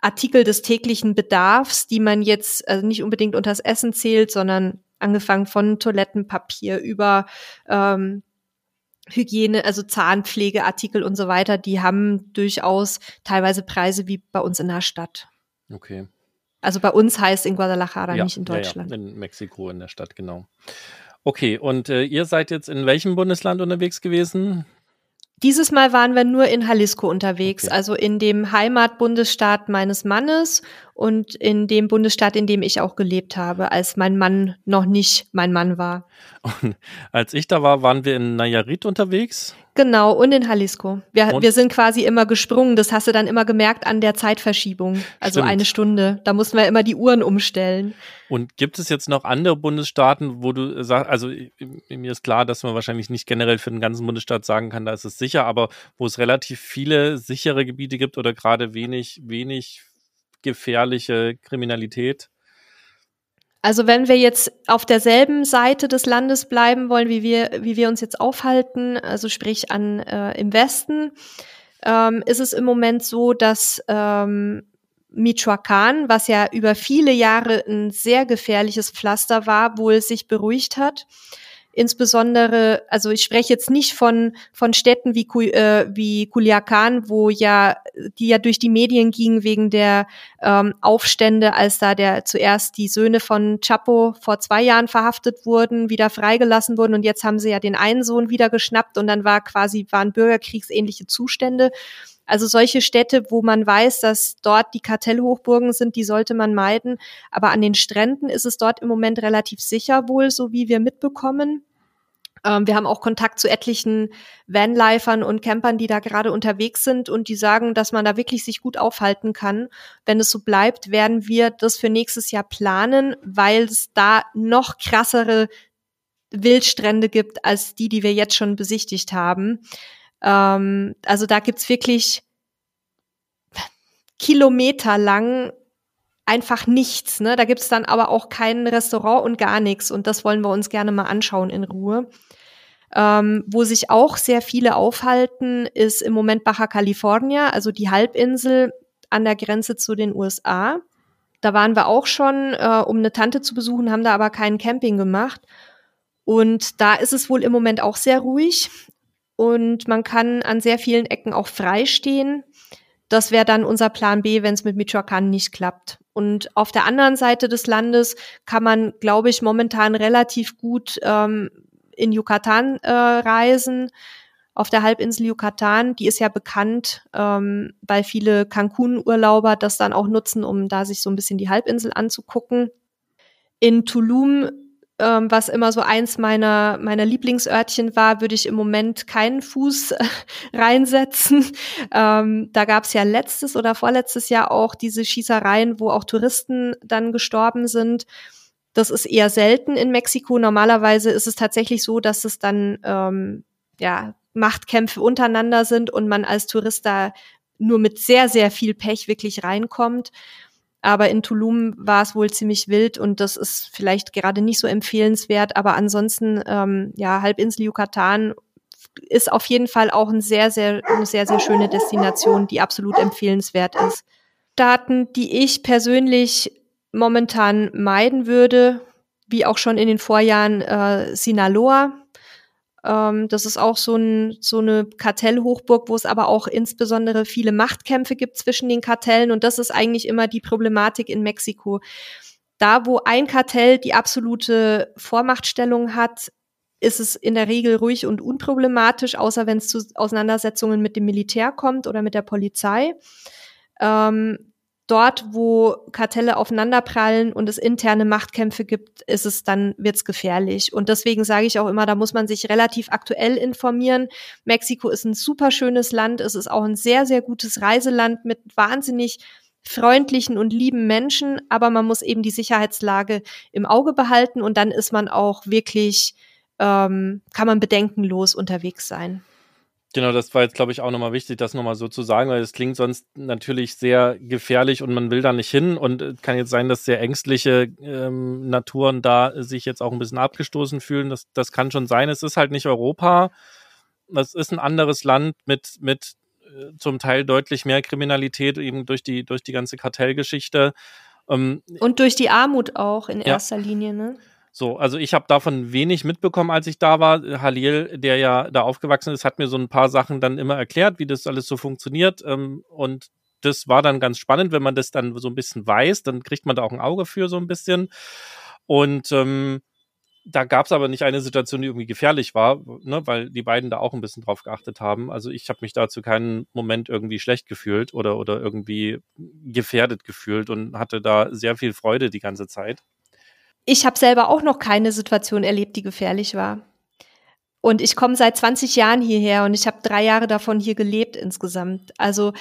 Artikel des täglichen Bedarfs, die man jetzt also nicht unbedingt unter das Essen zählt, sondern angefangen von Toilettenpapier über ähm, Hygiene, also Zahnpflegeartikel und so weiter, die haben durchaus teilweise Preise wie bei uns in der Stadt. Okay. Also bei uns heißt in Guadalajara, ja, nicht in Deutschland. Ja, in Mexiko, in der Stadt, genau. Okay, und äh, ihr seid jetzt in welchem Bundesland unterwegs gewesen? Dieses Mal waren wir nur in Jalisco unterwegs, okay. also in dem Heimatbundesstaat meines Mannes und in dem Bundesstaat, in dem ich auch gelebt habe, als mein Mann noch nicht mein Mann war. Und als ich da war, waren wir in Nayarit unterwegs. Genau, und in Jalisco. Wir, wir sind quasi immer gesprungen. Das hast du dann immer gemerkt an der Zeitverschiebung. Also Stimmt. eine Stunde. Da mussten wir immer die Uhren umstellen. Und gibt es jetzt noch andere Bundesstaaten, wo du sagst, also mir ist klar, dass man wahrscheinlich nicht generell für den ganzen Bundesstaat sagen kann, da ist es sicher, aber wo es relativ viele sichere Gebiete gibt oder gerade wenig, wenig gefährliche Kriminalität? Also wenn wir jetzt auf derselben Seite des Landes bleiben wollen, wie wir, wie wir uns jetzt aufhalten, also sprich an äh, im Westen, ähm, ist es im Moment so, dass ähm, Michoacán, was ja über viele Jahre ein sehr gefährliches Pflaster war, wohl sich beruhigt hat insbesondere, also ich spreche jetzt nicht von von Städten wie äh, wie Culiacan, wo ja die ja durch die Medien gingen wegen der ähm, Aufstände, als da der zuerst die Söhne von Chapo vor zwei Jahren verhaftet wurden, wieder freigelassen wurden und jetzt haben sie ja den einen Sohn wieder geschnappt und dann war quasi waren bürgerkriegsähnliche Zustände. Also solche Städte, wo man weiß, dass dort die Kartellhochburgen sind, die sollte man meiden. Aber an den Stränden ist es dort im Moment relativ sicher wohl, so wie wir mitbekommen. Ähm, wir haben auch Kontakt zu etlichen Vanlifern und Campern, die da gerade unterwegs sind und die sagen, dass man da wirklich sich gut aufhalten kann. Wenn es so bleibt, werden wir das für nächstes Jahr planen, weil es da noch krassere Wildstrände gibt als die, die wir jetzt schon besichtigt haben. Ähm, also da gibt's wirklich kilometerlang einfach nichts. Ne? Da gibt's dann aber auch kein Restaurant und gar nichts. Und das wollen wir uns gerne mal anschauen in Ruhe. Ähm, wo sich auch sehr viele aufhalten, ist im Moment Baja California, also die Halbinsel an der Grenze zu den USA. Da waren wir auch schon, äh, um eine Tante zu besuchen, haben da aber keinen Camping gemacht. Und da ist es wohl im Moment auch sehr ruhig und man kann an sehr vielen Ecken auch freistehen. Das wäre dann unser Plan B, wenn es mit Michoacán nicht klappt. Und auf der anderen Seite des Landes kann man, glaube ich, momentan relativ gut ähm, in Yucatan äh, reisen. Auf der Halbinsel Yucatan, die ist ja bekannt, ähm, weil viele Cancun-Urlauber das dann auch nutzen, um da sich so ein bisschen die Halbinsel anzugucken. In Tulum ähm, was immer so eins meiner, meiner Lieblingsörtchen war, würde ich im Moment keinen Fuß äh, reinsetzen. Ähm, da gab es ja letztes oder vorletztes Jahr auch diese Schießereien, wo auch Touristen dann gestorben sind. Das ist eher selten in Mexiko. Normalerweise ist es tatsächlich so, dass es dann ähm, ja Machtkämpfe untereinander sind und man als Tourist da nur mit sehr, sehr viel Pech wirklich reinkommt. Aber in Tulum war es wohl ziemlich wild und das ist vielleicht gerade nicht so empfehlenswert. Aber ansonsten, ähm, ja, Halbinsel Yucatan ist auf jeden Fall auch ein sehr, sehr, eine sehr, sehr schöne Destination, die absolut empfehlenswert ist. Staaten, die ich persönlich momentan meiden würde, wie auch schon in den Vorjahren äh, Sinaloa, ähm, das ist auch so, ein, so eine Kartellhochburg, wo es aber auch insbesondere viele Machtkämpfe gibt zwischen den Kartellen. Und das ist eigentlich immer die Problematik in Mexiko. Da, wo ein Kartell die absolute Vormachtstellung hat, ist es in der Regel ruhig und unproblematisch, außer wenn es zu Auseinandersetzungen mit dem Militär kommt oder mit der Polizei. Ähm, dort, wo Kartelle aufeinanderprallen und es interne Machtkämpfe gibt, ist es dann, wird's gefährlich. Und deswegen sage ich auch immer, da muss man sich relativ aktuell informieren. Mexiko ist ein super schönes Land. Es ist auch ein sehr, sehr gutes Reiseland mit wahnsinnig freundlichen und lieben Menschen, aber man muss eben die Sicherheitslage im Auge behalten und dann ist man auch wirklich, ähm, kann man bedenkenlos unterwegs sein. Genau, das war jetzt, glaube ich, auch nochmal wichtig, das nochmal so zu sagen, weil es klingt sonst natürlich sehr gefährlich und man will da nicht hin und äh, kann jetzt sein, dass sehr ängstliche ähm, Naturen da sich jetzt auch ein bisschen abgestoßen fühlen. Das, das kann schon sein. Es ist halt nicht Europa. Das ist ein anderes Land mit, mit äh, zum Teil deutlich mehr Kriminalität, eben durch die, durch die ganze Kartellgeschichte. Ähm, und durch die Armut auch in erster ja. Linie, ne? So, also ich habe davon wenig mitbekommen, als ich da war. Halil, der ja da aufgewachsen ist, hat mir so ein paar Sachen dann immer erklärt, wie das alles so funktioniert. Ähm, und das war dann ganz spannend, wenn man das dann so ein bisschen weiß, dann kriegt man da auch ein Auge für so ein bisschen. Und ähm, da gab es aber nicht eine Situation, die irgendwie gefährlich war, ne, weil die beiden da auch ein bisschen drauf geachtet haben. Also ich habe mich da zu keinem Moment irgendwie schlecht gefühlt oder, oder irgendwie gefährdet gefühlt und hatte da sehr viel Freude die ganze Zeit. Ich habe selber auch noch keine Situation erlebt, die gefährlich war. Und ich komme seit 20 Jahren hierher und ich habe drei Jahre davon hier gelebt insgesamt. Also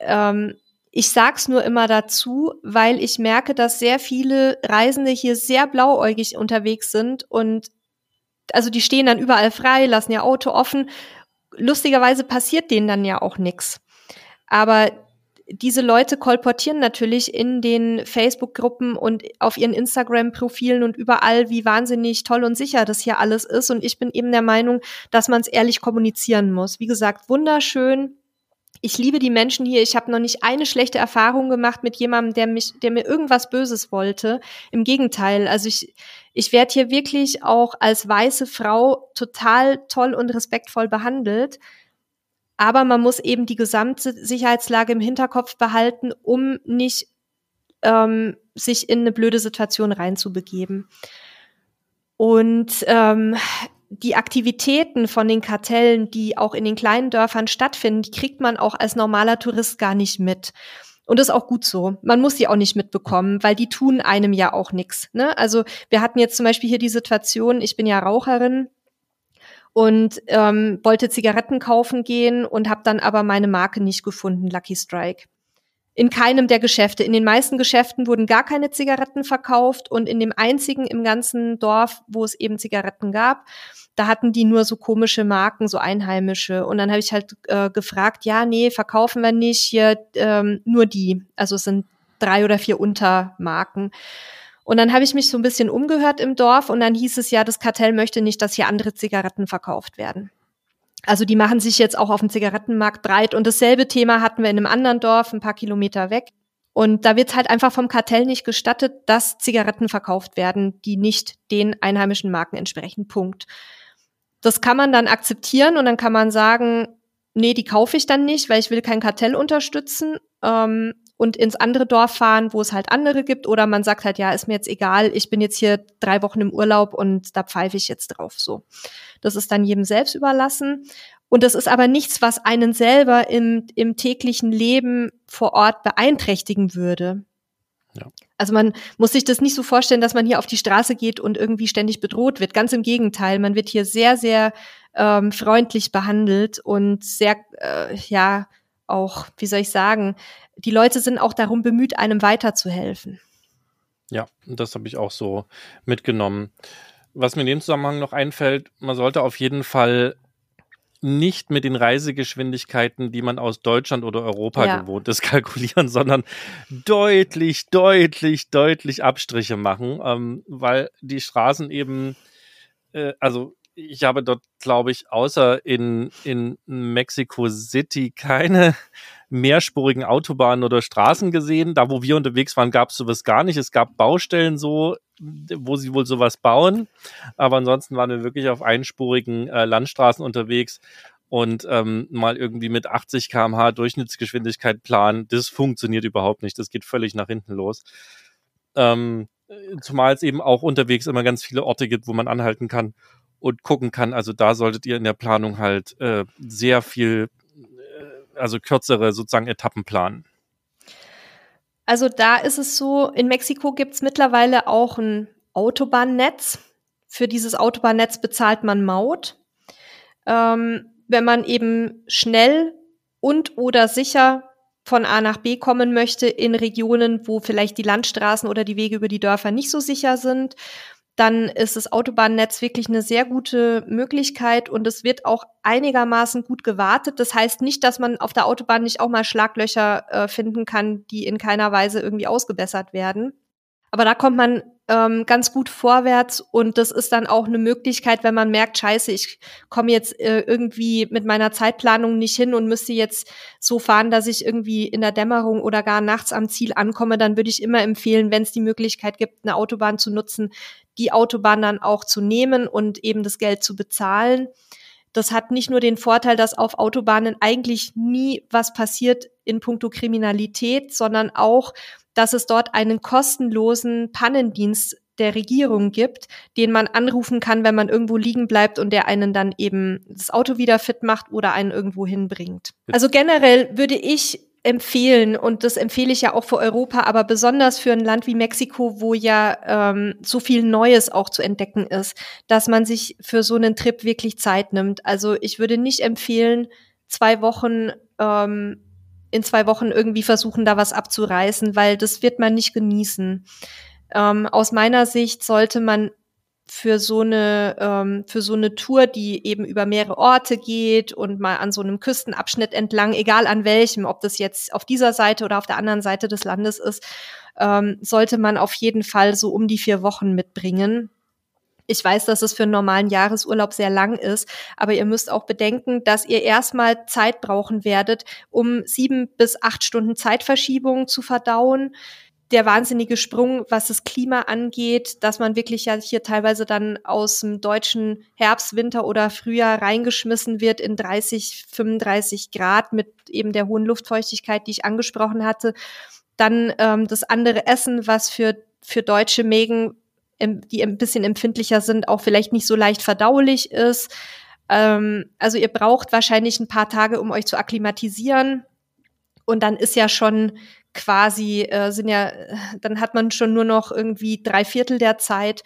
ähm, ich sag's nur immer dazu, weil ich merke, dass sehr viele Reisende hier sehr blauäugig unterwegs sind und also die stehen dann überall frei, lassen ihr Auto offen. Lustigerweise passiert denen dann ja auch nichts. Aber diese Leute kolportieren natürlich in den Facebook-Gruppen und auf ihren Instagram-Profilen und überall, wie wahnsinnig toll und sicher das hier alles ist. Und ich bin eben der Meinung, dass man es ehrlich kommunizieren muss. Wie gesagt, wunderschön, ich liebe die Menschen hier. Ich habe noch nicht eine schlechte Erfahrung gemacht mit jemandem, der mich, der mir irgendwas Böses wollte. Im Gegenteil, also ich, ich werde hier wirklich auch als weiße Frau total toll und respektvoll behandelt. Aber man muss eben die gesamte Sicherheitslage im Hinterkopf behalten, um nicht ähm, sich in eine blöde Situation reinzubegeben. Und ähm, die Aktivitäten von den Kartellen, die auch in den kleinen Dörfern stattfinden, die kriegt man auch als normaler Tourist gar nicht mit. Und das ist auch gut so. Man muss sie auch nicht mitbekommen, weil die tun einem ja auch nichts. Ne? Also wir hatten jetzt zum Beispiel hier die Situation, ich bin ja Raucherin und ähm, wollte Zigaretten kaufen gehen und habe dann aber meine Marke nicht gefunden, Lucky Strike in keinem der Geschäfte. In den meisten Geschäften wurden gar keine Zigaretten verkauft und in dem einzigen im ganzen Dorf, wo es eben Zigaretten gab, da hatten die nur so komische Marken, so einheimische. Und dann habe ich halt äh, gefragt, ja, nee, verkaufen wir nicht, hier ähm, nur die. Also es sind drei oder vier Untermarken. Und dann habe ich mich so ein bisschen umgehört im Dorf und dann hieß es ja, das Kartell möchte nicht, dass hier andere Zigaretten verkauft werden. Also die machen sich jetzt auch auf dem Zigarettenmarkt breit. Und dasselbe Thema hatten wir in einem anderen Dorf, ein paar Kilometer weg. Und da wird halt einfach vom Kartell nicht gestattet, dass Zigaretten verkauft werden, die nicht den einheimischen Marken entsprechen. Punkt. Das kann man dann akzeptieren und dann kann man sagen, nee, die kaufe ich dann nicht, weil ich will kein Kartell unterstützen ähm, und ins andere Dorf fahren, wo es halt andere gibt. Oder man sagt halt, ja, ist mir jetzt egal, ich bin jetzt hier drei Wochen im Urlaub und da pfeife ich jetzt drauf. So. Das ist dann jedem selbst überlassen. Und das ist aber nichts, was einen selber im, im täglichen Leben vor Ort beeinträchtigen würde. Ja. Also man muss sich das nicht so vorstellen, dass man hier auf die Straße geht und irgendwie ständig bedroht wird. Ganz im Gegenteil, man wird hier sehr, sehr ähm, freundlich behandelt und sehr, äh, ja, auch, wie soll ich sagen, die Leute sind auch darum bemüht, einem weiterzuhelfen. Ja, das habe ich auch so mitgenommen. Was mir in dem Zusammenhang noch einfällt, man sollte auf jeden Fall nicht mit den Reisegeschwindigkeiten, die man aus Deutschland oder Europa ja. gewohnt ist, kalkulieren, sondern deutlich, deutlich, deutlich Abstriche machen, ähm, weil die Straßen eben, äh, also ich habe dort, glaube ich, außer in, in Mexico City keine mehrspurigen Autobahnen oder Straßen gesehen. Da, wo wir unterwegs waren, gab es sowas gar nicht. Es gab Baustellen so, wo sie wohl sowas bauen. Aber ansonsten waren wir wirklich auf einspurigen äh, Landstraßen unterwegs und ähm, mal irgendwie mit 80 km/h Durchschnittsgeschwindigkeit planen. Das funktioniert überhaupt nicht. Das geht völlig nach hinten los. Ähm, zumal es eben auch unterwegs immer ganz viele Orte gibt, wo man anhalten kann und gucken kann. Also da solltet ihr in der Planung halt äh, sehr viel, äh, also kürzere sozusagen Etappen planen. Also da ist es so, in Mexiko gibt es mittlerweile auch ein Autobahnnetz. Für dieses Autobahnnetz bezahlt man Maut. Ähm, wenn man eben schnell und oder sicher von A nach B kommen möchte in Regionen, wo vielleicht die Landstraßen oder die Wege über die Dörfer nicht so sicher sind, dann ist das Autobahnnetz wirklich eine sehr gute Möglichkeit und es wird auch einigermaßen gut gewartet. Das heißt nicht, dass man auf der Autobahn nicht auch mal Schlaglöcher äh, finden kann, die in keiner Weise irgendwie ausgebessert werden. Aber da kommt man ähm, ganz gut vorwärts und das ist dann auch eine Möglichkeit, wenn man merkt, scheiße, ich komme jetzt äh, irgendwie mit meiner Zeitplanung nicht hin und müsste jetzt so fahren, dass ich irgendwie in der Dämmerung oder gar nachts am Ziel ankomme, dann würde ich immer empfehlen, wenn es die Möglichkeit gibt, eine Autobahn zu nutzen, die Autobahn dann auch zu nehmen und eben das Geld zu bezahlen. Das hat nicht nur den Vorteil, dass auf Autobahnen eigentlich nie was passiert in puncto Kriminalität, sondern auch, dass es dort einen kostenlosen Pannendienst der Regierung gibt, den man anrufen kann, wenn man irgendwo liegen bleibt und der einen dann eben das Auto wieder fit macht oder einen irgendwo hinbringt. Also generell würde ich empfehlen, und das empfehle ich ja auch für Europa, aber besonders für ein Land wie Mexiko, wo ja ähm, so viel Neues auch zu entdecken ist, dass man sich für so einen Trip wirklich Zeit nimmt. Also ich würde nicht empfehlen, zwei Wochen ähm, in zwei Wochen irgendwie versuchen, da was abzureißen, weil das wird man nicht genießen. Ähm, aus meiner Sicht sollte man für so eine ähm, für so eine Tour, die eben über mehrere Orte geht und mal an so einem Küstenabschnitt entlang, egal an welchem, ob das jetzt auf dieser Seite oder auf der anderen Seite des Landes ist, ähm, sollte man auf jeden Fall so um die vier Wochen mitbringen. Ich weiß, dass es für einen normalen Jahresurlaub sehr lang ist, aber ihr müsst auch bedenken, dass ihr erstmal Zeit brauchen werdet, um sieben bis acht Stunden Zeitverschiebung zu verdauen der wahnsinnige Sprung, was das Klima angeht, dass man wirklich ja hier teilweise dann aus dem deutschen Herbst, Winter oder Frühjahr reingeschmissen wird in 30, 35 Grad mit eben der hohen Luftfeuchtigkeit, die ich angesprochen hatte. Dann ähm, das andere Essen, was für, für deutsche Mägen, die ein bisschen empfindlicher sind, auch vielleicht nicht so leicht verdaulich ist. Ähm, also ihr braucht wahrscheinlich ein paar Tage, um euch zu akklimatisieren. Und dann ist ja schon quasi äh, sind ja, dann hat man schon nur noch irgendwie drei Viertel der Zeit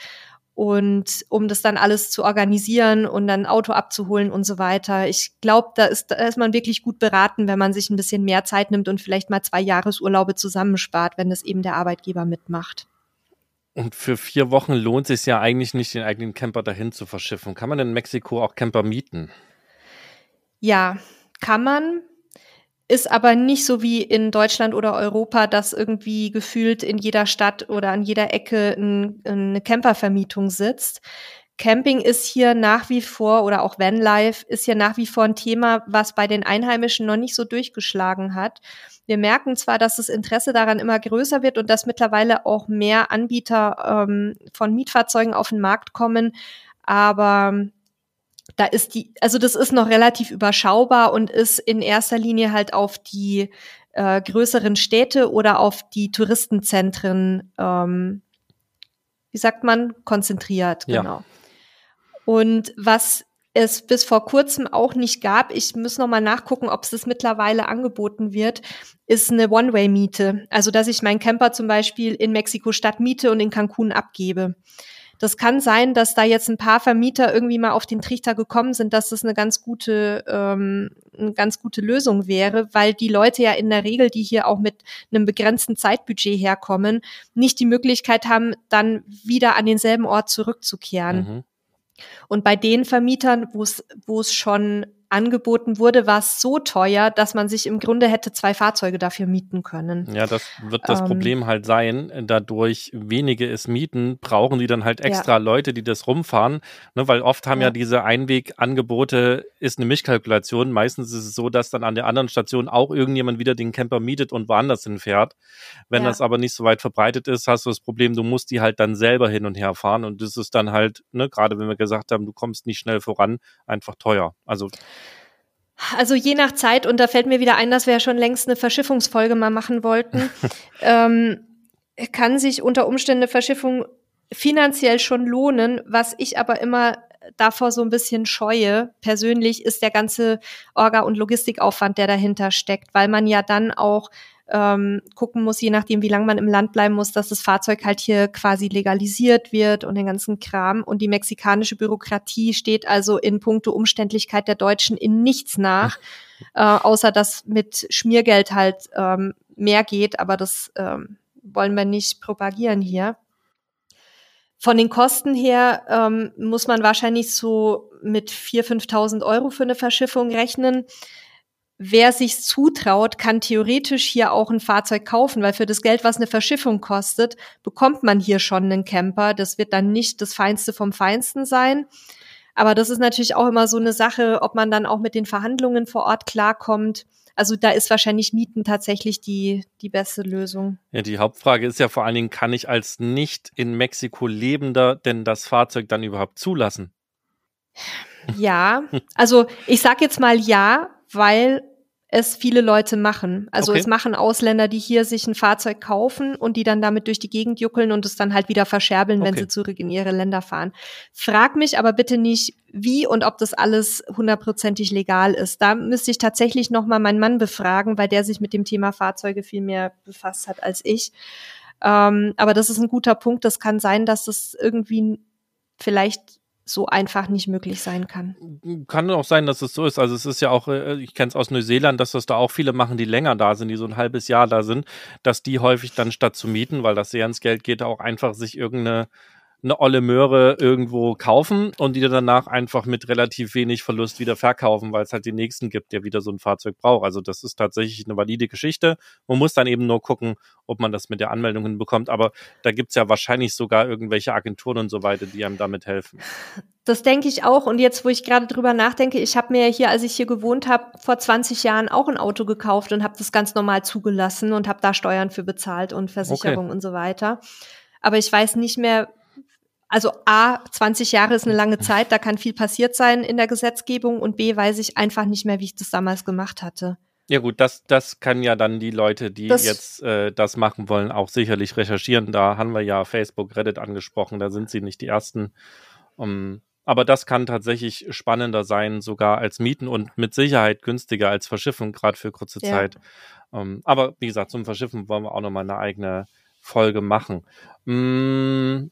und um das dann alles zu organisieren und dann Auto abzuholen und so weiter. Ich glaube, da ist, da ist man wirklich gut beraten, wenn man sich ein bisschen mehr Zeit nimmt und vielleicht mal zwei Jahresurlaube zusammenspart, wenn das eben der Arbeitgeber mitmacht. Und für vier Wochen lohnt es sich ja eigentlich nicht, den eigenen Camper dahin zu verschiffen. Kann man in Mexiko auch Camper mieten? Ja, kann man ist aber nicht so wie in Deutschland oder Europa, dass irgendwie gefühlt in jeder Stadt oder an jeder Ecke ein, eine Campervermietung sitzt. Camping ist hier nach wie vor oder auch Vanlife ist hier nach wie vor ein Thema, was bei den Einheimischen noch nicht so durchgeschlagen hat. Wir merken zwar, dass das Interesse daran immer größer wird und dass mittlerweile auch mehr Anbieter ähm, von Mietfahrzeugen auf den Markt kommen, aber da ist die, also das ist noch relativ überschaubar und ist in erster Linie halt auf die äh, größeren Städte oder auf die Touristenzentren, ähm, wie sagt man, konzentriert, ja. genau. Und was es bis vor kurzem auch nicht gab, ich muss noch mal nachgucken, ob es das mittlerweile angeboten wird, ist eine One-Way-Miete. Also, dass ich meinen Camper zum Beispiel in Mexiko-Stadt miete und in Cancun abgebe. Das kann sein, dass da jetzt ein paar Vermieter irgendwie mal auf den Trichter gekommen sind, dass das eine ganz gute, ähm, eine ganz gute Lösung wäre, weil die Leute ja in der Regel, die hier auch mit einem begrenzten Zeitbudget herkommen, nicht die Möglichkeit haben, dann wieder an denselben Ort zurückzukehren. Mhm. Und bei den Vermietern, wo es, wo es schon angeboten wurde, war es so teuer, dass man sich im Grunde hätte zwei Fahrzeuge dafür mieten können. Ja, das wird das ähm, Problem halt sein. Dadurch wenige es mieten, brauchen die dann halt extra ja. Leute, die das rumfahren. Ne, weil oft haben ja, ja diese Einwegangebote, ist eine Mischkalkulation. Meistens ist es so, dass dann an der anderen Station auch irgendjemand wieder den Camper mietet und woanders hinfährt. Wenn ja. das aber nicht so weit verbreitet ist, hast du das Problem, du musst die halt dann selber hin und her fahren. Und das ist dann halt, ne, gerade wenn wir gesagt haben, du kommst nicht schnell voran, einfach teuer. Also also je nach Zeit, und da fällt mir wieder ein, dass wir ja schon längst eine Verschiffungsfolge mal machen wollten, ähm, kann sich unter Umständen eine Verschiffung finanziell schon lohnen. Was ich aber immer davor so ein bisschen scheue, persönlich, ist der ganze Orga- und Logistikaufwand, der dahinter steckt, weil man ja dann auch ähm, gucken muss, je nachdem, wie lange man im Land bleiben muss, dass das Fahrzeug halt hier quasi legalisiert wird und den ganzen Kram. Und die mexikanische Bürokratie steht also in puncto Umständlichkeit der Deutschen in nichts nach, äh, außer dass mit Schmiergeld halt ähm, mehr geht, aber das ähm, wollen wir nicht propagieren hier. Von den Kosten her ähm, muss man wahrscheinlich so mit 4.000, 5.000 Euro für eine Verschiffung rechnen. Wer sich zutraut, kann theoretisch hier auch ein Fahrzeug kaufen, weil für das Geld, was eine Verschiffung kostet, bekommt man hier schon einen Camper. Das wird dann nicht das Feinste vom Feinsten sein. Aber das ist natürlich auch immer so eine Sache, ob man dann auch mit den Verhandlungen vor Ort klarkommt. Also da ist wahrscheinlich Mieten tatsächlich die, die beste Lösung. Ja, die Hauptfrage ist ja vor allen Dingen, kann ich als nicht in Mexiko lebender denn das Fahrzeug dann überhaupt zulassen? Ja, also ich sag jetzt mal ja, weil es viele Leute machen. Also okay. es machen Ausländer, die hier sich ein Fahrzeug kaufen und die dann damit durch die Gegend juckeln und es dann halt wieder verscherbeln, okay. wenn sie zurück in ihre Länder fahren. Frag mich aber bitte nicht, wie und ob das alles hundertprozentig legal ist. Da müsste ich tatsächlich noch mal meinen Mann befragen, weil der sich mit dem Thema Fahrzeuge viel mehr befasst hat als ich. Ähm, aber das ist ein guter Punkt. Das kann sein, dass das irgendwie vielleicht so einfach nicht möglich sein kann. Kann auch sein, dass es so ist. Also es ist ja auch, äh, ich kenne es aus Neuseeland, dass das da auch viele machen, die länger da sind, die so ein halbes Jahr da sind, dass die häufig dann statt zu mieten, weil das sehr ins Geld geht, auch einfach sich irgendeine eine olle Möhre irgendwo kaufen und die danach einfach mit relativ wenig Verlust wieder verkaufen, weil es halt den nächsten gibt, der wieder so ein Fahrzeug braucht. Also das ist tatsächlich eine valide Geschichte. Man muss dann eben nur gucken, ob man das mit der Anmeldung hinbekommt. Aber da gibt's ja wahrscheinlich sogar irgendwelche Agenturen und so weiter, die einem damit helfen. Das denke ich auch. Und jetzt, wo ich gerade drüber nachdenke, ich habe mir hier, als ich hier gewohnt habe, vor 20 Jahren auch ein Auto gekauft und habe das ganz normal zugelassen und habe da Steuern für bezahlt und Versicherung okay. und so weiter. Aber ich weiß nicht mehr, also A, 20 Jahre ist eine lange Zeit, da kann viel passiert sein in der Gesetzgebung und B, weiß ich einfach nicht mehr, wie ich das damals gemacht hatte. Ja gut, das, das kann ja dann die Leute, die das, jetzt äh, das machen wollen, auch sicherlich recherchieren. Da haben wir ja Facebook, Reddit angesprochen, da sind sie nicht die Ersten. Um, aber das kann tatsächlich spannender sein, sogar als Mieten und mit Sicherheit günstiger als Verschiffen, gerade für kurze ja. Zeit. Um, aber wie gesagt, zum Verschiffen wollen wir auch nochmal eine eigene Folge machen. Mm,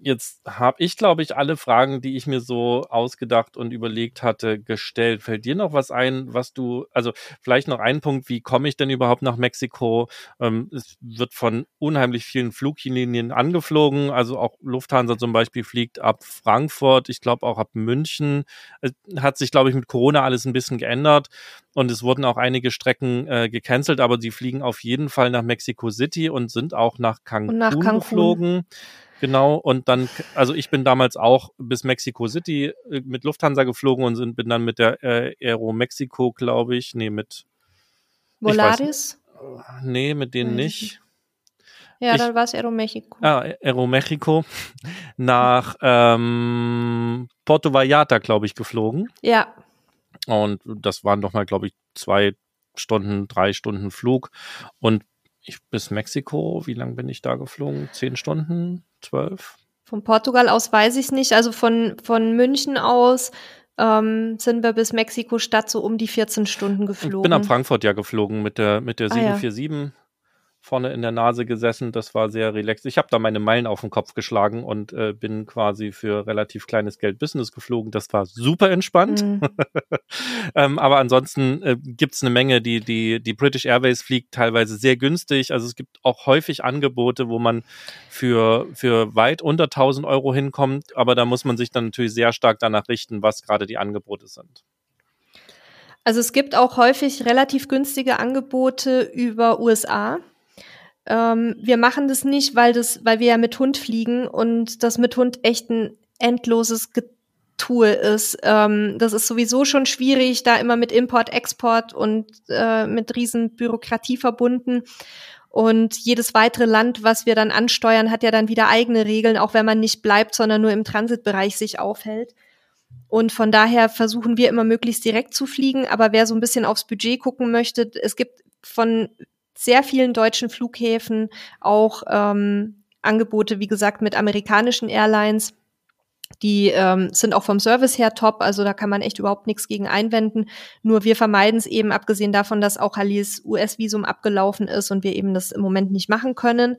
Jetzt habe ich, glaube ich, alle Fragen, die ich mir so ausgedacht und überlegt hatte, gestellt. Fällt dir noch was ein, was du, also vielleicht noch ein Punkt, wie komme ich denn überhaupt nach Mexiko? Ähm, es wird von unheimlich vielen Fluglinien angeflogen, also auch Lufthansa zum Beispiel fliegt ab Frankfurt, ich glaube auch ab München. Es hat sich, glaube ich, mit Corona alles ein bisschen geändert und es wurden auch einige Strecken äh, gecancelt, aber sie fliegen auf jeden Fall nach Mexico City und sind auch nach Cancun, nach Cancun. geflogen. Genau, und dann, also ich bin damals auch bis Mexico City äh, mit Lufthansa geflogen und sind, bin dann mit der äh, Aero Mexico, glaube ich, nee, mit Volaris? Weiß, nee, mit denen nicht. Ja, ich, dann war es Aeromexico. Ah, Aeromexico nach ähm, Porto Vallarta, glaube ich, geflogen. Ja. Und das waren doch mal, glaube ich, zwei Stunden, drei Stunden Flug. Und ich bis Mexiko, wie lange bin ich da geflogen? Zehn Stunden? Zwölf? Von Portugal aus weiß ich es nicht. Also von, von München aus ähm, sind wir bis Mexiko-Stadt so um die 14 Stunden geflogen. Ich bin nach Frankfurt ja geflogen mit der, mit der 747. Ah, ja vorne in der Nase gesessen. Das war sehr relaxed. Ich habe da meine Meilen auf den Kopf geschlagen und äh, bin quasi für relativ kleines Geld Business geflogen. Das war super entspannt. Mhm. ähm, aber ansonsten äh, gibt es eine Menge, die, die, die British Airways fliegt teilweise sehr günstig. Also es gibt auch häufig Angebote, wo man für, für weit unter 1000 Euro hinkommt. Aber da muss man sich dann natürlich sehr stark danach richten, was gerade die Angebote sind. Also es gibt auch häufig relativ günstige Angebote über USA. Ähm, wir machen das nicht, weil das, weil wir ja mit Hund fliegen und das mit Hund echt ein endloses Getue ist. Ähm, das ist sowieso schon schwierig, da immer mit Import, Export und äh, mit riesen Bürokratie verbunden. Und jedes weitere Land, was wir dann ansteuern, hat ja dann wieder eigene Regeln, auch wenn man nicht bleibt, sondern nur im Transitbereich sich aufhält. Und von daher versuchen wir immer möglichst direkt zu fliegen. Aber wer so ein bisschen aufs Budget gucken möchte, es gibt von sehr vielen deutschen Flughäfen auch ähm, Angebote, wie gesagt, mit amerikanischen Airlines. Die ähm, sind auch vom Service her top, also da kann man echt überhaupt nichts gegen einwenden. Nur wir vermeiden es eben, abgesehen davon, dass auch Halis US-Visum abgelaufen ist und wir eben das im Moment nicht machen können.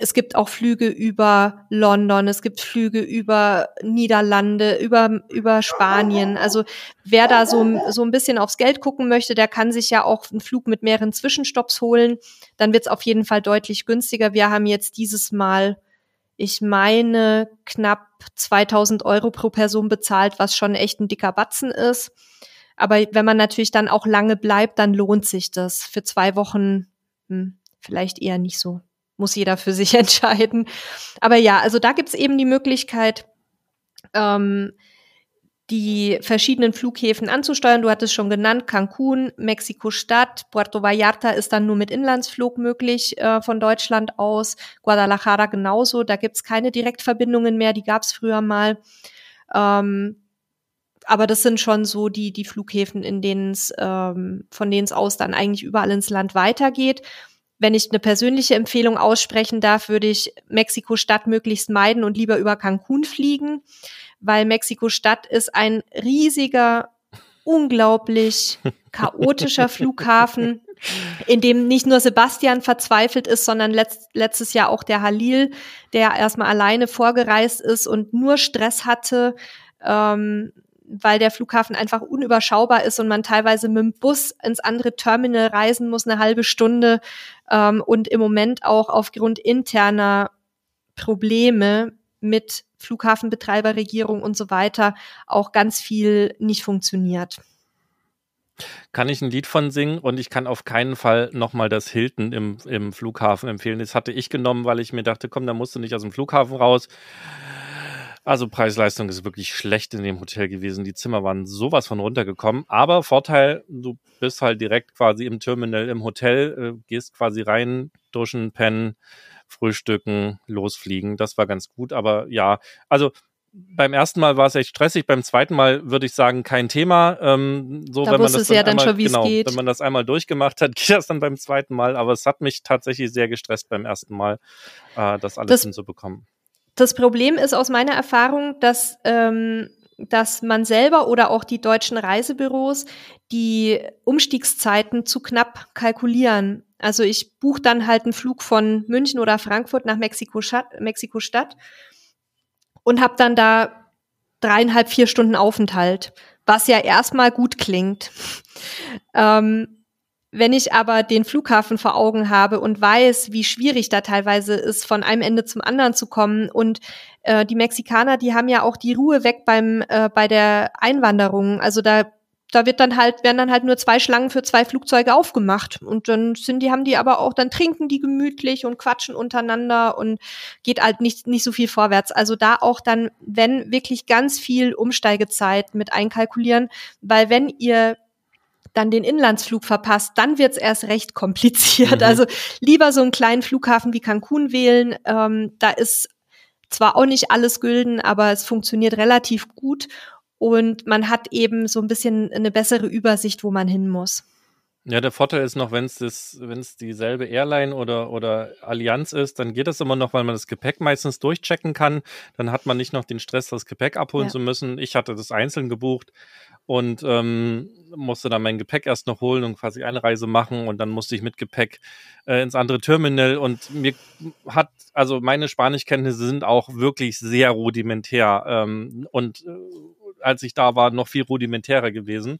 Es gibt auch Flüge über London, es gibt Flüge über Niederlande, über, über Spanien. Also wer da so, so ein bisschen aufs Geld gucken möchte, der kann sich ja auch einen Flug mit mehreren Zwischenstopps holen. Dann wird es auf jeden Fall deutlich günstiger. Wir haben jetzt dieses Mal ich meine, knapp 2000 Euro pro Person bezahlt, was schon echt ein dicker Batzen ist. Aber wenn man natürlich dann auch lange bleibt, dann lohnt sich das. Für zwei Wochen hm, vielleicht eher nicht so. Muss jeder für sich entscheiden. Aber ja, also da gibt's eben die Möglichkeit, ähm, die verschiedenen Flughäfen anzusteuern. Du hattest schon genannt, Cancun, Mexiko-Stadt, Puerto Vallarta ist dann nur mit Inlandsflug möglich äh, von Deutschland aus, Guadalajara genauso, da gibt's keine Direktverbindungen mehr, die gab's früher mal. Ähm, aber das sind schon so die, die Flughäfen, in denen es, ähm, von denen es aus dann eigentlich überall ins Land weitergeht. Wenn ich eine persönliche Empfehlung aussprechen darf, würde ich Mexiko-Stadt möglichst meiden und lieber über Cancun fliegen weil Mexiko-Stadt ist ein riesiger, unglaublich chaotischer Flughafen, in dem nicht nur Sebastian verzweifelt ist, sondern letzt, letztes Jahr auch der Halil, der erstmal alleine vorgereist ist und nur Stress hatte, ähm, weil der Flughafen einfach unüberschaubar ist und man teilweise mit dem Bus ins andere Terminal reisen muss, eine halbe Stunde ähm, und im Moment auch aufgrund interner Probleme mit Flughafenbetreiber, Regierung und so weiter auch ganz viel nicht funktioniert. Kann ich ein Lied von singen und ich kann auf keinen Fall nochmal das Hilton im, im Flughafen empfehlen. Das hatte ich genommen, weil ich mir dachte, komm, da musst du nicht aus dem Flughafen raus. Also Preis-Leistung ist wirklich schlecht in dem Hotel gewesen. Die Zimmer waren sowas von runtergekommen. Aber Vorteil, du bist halt direkt quasi im Terminal im Hotel, äh, gehst quasi rein, duschen, pennen, frühstücken, losfliegen. Das war ganz gut. Aber ja, also beim ersten Mal war es echt stressig, beim zweiten Mal würde ich sagen, kein Thema. Ähm, so, da wenn man das dann, ja dann einmal, schon, genau, geht. wenn man das einmal durchgemacht hat, geht das dann beim zweiten Mal. Aber es hat mich tatsächlich sehr gestresst beim ersten Mal, äh, das alles das, hinzubekommen. Das Problem ist aus meiner Erfahrung, dass ähm, dass man selber oder auch die deutschen Reisebüros die Umstiegszeiten zu knapp kalkulieren. Also ich buche dann halt einen Flug von München oder Frankfurt nach Mexiko-Stadt Mexiko und habe dann da dreieinhalb, vier Stunden Aufenthalt, was ja erstmal gut klingt. ähm, wenn ich aber den Flughafen vor Augen habe und weiß, wie schwierig da teilweise ist, von einem Ende zum anderen zu kommen und äh, die Mexikaner, die haben ja auch die Ruhe weg beim äh, bei der Einwanderung. Also da da wird dann halt, werden dann halt nur zwei Schlangen für zwei Flugzeuge aufgemacht. Und dann sind die, haben die aber auch, dann trinken die gemütlich und quatschen untereinander und geht halt nicht, nicht so viel vorwärts. Also da auch dann, wenn wirklich ganz viel Umsteigezeit mit einkalkulieren, weil wenn ihr dann den Inlandsflug verpasst, dann wird's erst recht kompliziert. Mhm. Also lieber so einen kleinen Flughafen wie Cancun wählen. Ähm, da ist zwar auch nicht alles gülden, aber es funktioniert relativ gut und man hat eben so ein bisschen eine bessere Übersicht, wo man hin muss. Ja, der Vorteil ist noch, wenn es wenn es dieselbe Airline oder oder Allianz ist, dann geht das immer noch, weil man das Gepäck meistens durchchecken kann. Dann hat man nicht noch den Stress, das Gepäck abholen ja. zu müssen. Ich hatte das einzeln gebucht und ähm, musste dann mein Gepäck erst noch holen und quasi eine Reise machen und dann musste ich mit Gepäck äh, ins andere Terminal und mir hat, also meine Spanischkenntnisse sind auch wirklich sehr rudimentär ähm, und äh, als ich da war, noch viel rudimentärer gewesen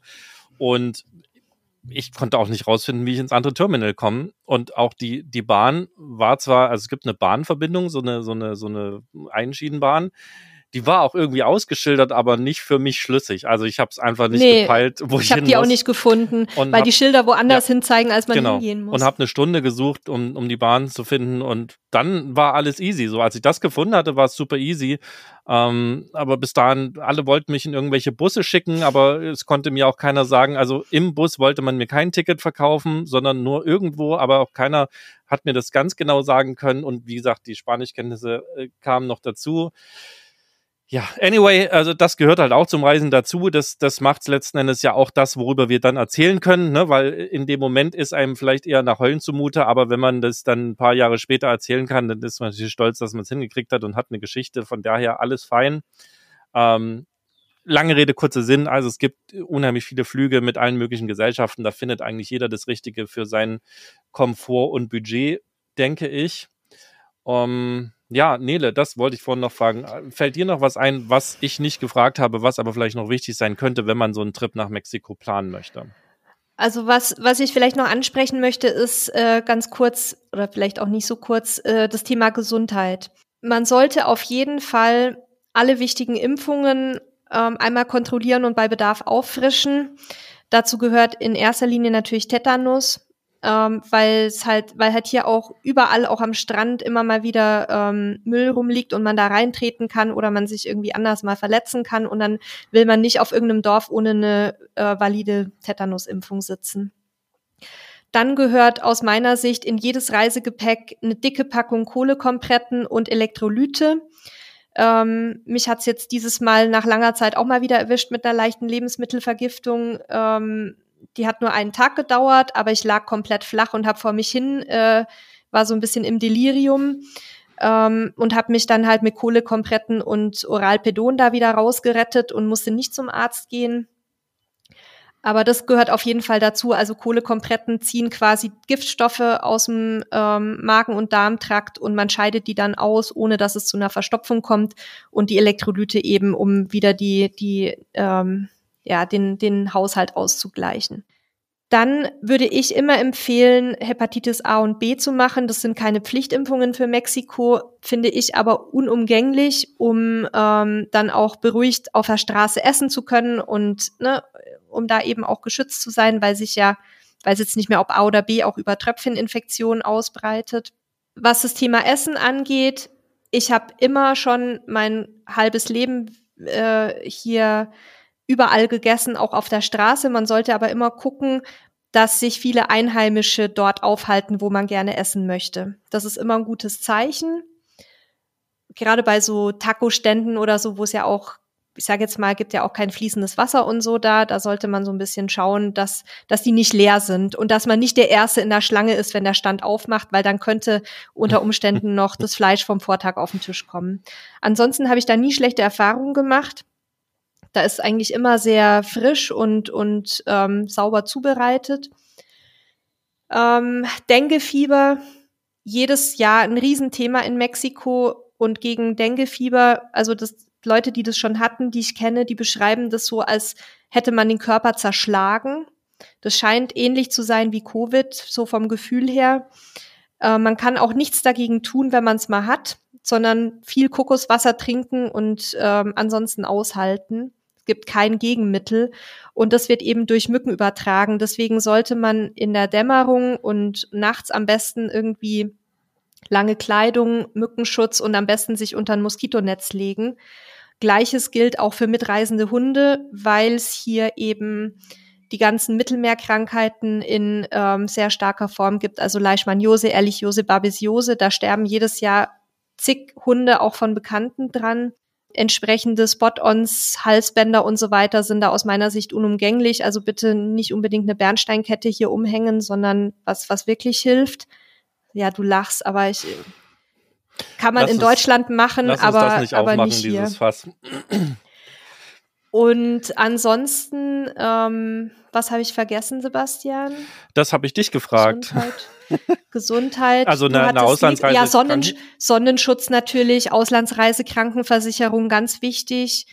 und ich konnte auch nicht rausfinden, wie ich ins andere Terminal komme. Und auch die, die Bahn war zwar, also es gibt eine Bahnverbindung, so eine, so eine, so eine Einschienenbahn, die war auch irgendwie ausgeschildert, aber nicht für mich schlüssig. Also ich habe es einfach nicht nee, gepeilt, wo ich, ich habe die muss. auch nicht gefunden, und weil hab, die Schilder woanders ja, hinzeigen, als man genau, hingehen muss. Und habe eine Stunde gesucht, um, um die Bahn zu finden und dann war alles easy. So als ich das gefunden hatte, war es super easy. Ähm, aber bis dahin, alle wollten mich in irgendwelche Busse schicken, aber es konnte mir auch keiner sagen, also im Bus wollte man mir kein Ticket verkaufen, sondern nur irgendwo, aber auch keiner hat mir das ganz genau sagen können. Und wie gesagt, die Spanischkenntnisse äh, kamen noch dazu. Ja, anyway, also das gehört halt auch zum Reisen dazu. Das, das macht letzten Endes ja auch das, worüber wir dann erzählen können, ne? weil in dem Moment ist einem vielleicht eher nach Heulen zumute, aber wenn man das dann ein paar Jahre später erzählen kann, dann ist man natürlich stolz, dass man es hingekriegt hat und hat eine Geschichte. Von daher alles fein. Ähm, lange Rede, kurzer Sinn. Also es gibt unheimlich viele Flüge mit allen möglichen Gesellschaften. Da findet eigentlich jeder das Richtige für seinen Komfort und Budget, denke ich. Um, ja, Nele, das wollte ich vorhin noch fragen. Fällt dir noch was ein, was ich nicht gefragt habe, was aber vielleicht noch wichtig sein könnte, wenn man so einen Trip nach Mexiko planen möchte? Also was, was ich vielleicht noch ansprechen möchte, ist äh, ganz kurz oder vielleicht auch nicht so kurz äh, das Thema Gesundheit. Man sollte auf jeden Fall alle wichtigen Impfungen ähm, einmal kontrollieren und bei Bedarf auffrischen. Dazu gehört in erster Linie natürlich Tetanus, ähm, weil es halt, weil halt hier auch überall, auch am Strand, immer mal wieder ähm, Müll rumliegt und man da reintreten kann oder man sich irgendwie anders mal verletzen kann und dann will man nicht auf irgendeinem Dorf ohne eine äh, valide Tetanusimpfung sitzen. Dann gehört aus meiner Sicht in jedes Reisegepäck eine dicke Packung Kohlekompretten und Elektrolyte. Ähm, mich hat's jetzt dieses Mal nach langer Zeit auch mal wieder erwischt mit einer leichten Lebensmittelvergiftung. Ähm, die hat nur einen Tag gedauert, aber ich lag komplett flach und habe vor mich hin, äh, war so ein bisschen im Delirium ähm, und habe mich dann halt mit Kohlekompretten und Oralpedon da wieder rausgerettet und musste nicht zum Arzt gehen. Aber das gehört auf jeden Fall dazu. Also Kohlekompretten ziehen quasi Giftstoffe aus dem ähm, Magen- und Darmtrakt und man scheidet die dann aus, ohne dass es zu einer Verstopfung kommt. Und die Elektrolyte eben, um wieder die, die, ähm, ja, den, den Haushalt auszugleichen. Dann würde ich immer empfehlen, Hepatitis A und B zu machen. Das sind keine Pflichtimpfungen für Mexiko, finde ich aber unumgänglich, um ähm, dann auch beruhigt auf der Straße essen zu können und ne, um da eben auch geschützt zu sein, weil sich ja, weil es jetzt nicht mehr ob A oder B auch über Tröpfcheninfektionen ausbreitet. Was das Thema Essen angeht, ich habe immer schon mein halbes Leben äh, hier überall gegessen, auch auf der Straße. Man sollte aber immer gucken, dass sich viele Einheimische dort aufhalten, wo man gerne essen möchte. Das ist immer ein gutes Zeichen. Gerade bei so Taco-Ständen oder so, wo es ja auch, ich sage jetzt mal, gibt ja auch kein fließendes Wasser und so da. Da sollte man so ein bisschen schauen, dass, dass die nicht leer sind und dass man nicht der Erste in der Schlange ist, wenn der Stand aufmacht, weil dann könnte unter Umständen noch das Fleisch vom Vortag auf den Tisch kommen. Ansonsten habe ich da nie schlechte Erfahrungen gemacht. Da ist eigentlich immer sehr frisch und, und ähm, sauber zubereitet. Ähm, Denguefieber, jedes Jahr ein Riesenthema in Mexiko und gegen Denguefieber, also das Leute, die das schon hatten, die ich kenne, die beschreiben das so, als hätte man den Körper zerschlagen. Das scheint ähnlich zu sein wie Covid, so vom Gefühl her. Äh, man kann auch nichts dagegen tun, wenn man es mal hat, sondern viel Kokoswasser trinken und ähm, ansonsten aushalten gibt kein Gegenmittel und das wird eben durch Mücken übertragen. Deswegen sollte man in der Dämmerung und nachts am besten irgendwie lange Kleidung, Mückenschutz und am besten sich unter ein Moskitonetz legen. Gleiches gilt auch für mitreisende Hunde, weil es hier eben die ganzen Mittelmeerkrankheiten in ähm, sehr starker Form gibt, also Leishmaniose, Ehrlichiose, Babesiose. Da sterben jedes Jahr zig Hunde auch von Bekannten dran entsprechende Spot-ons, Halsbänder und so weiter sind da aus meiner Sicht unumgänglich. Also bitte nicht unbedingt eine Bernsteinkette hier umhängen, sondern was, was wirklich hilft. Ja, du lachst, aber ich kann man lass in es, Deutschland machen, aber, aber nicht hier. Und ansonsten, ähm, was habe ich vergessen, Sebastian? Das habe ich dich gefragt. Gesundheit. Gesundheit. Also eine, eine Auslandsreise. Ja, Sonnen, Sonnenschutz natürlich, Auslandsreise, Krankenversicherung, ganz wichtig.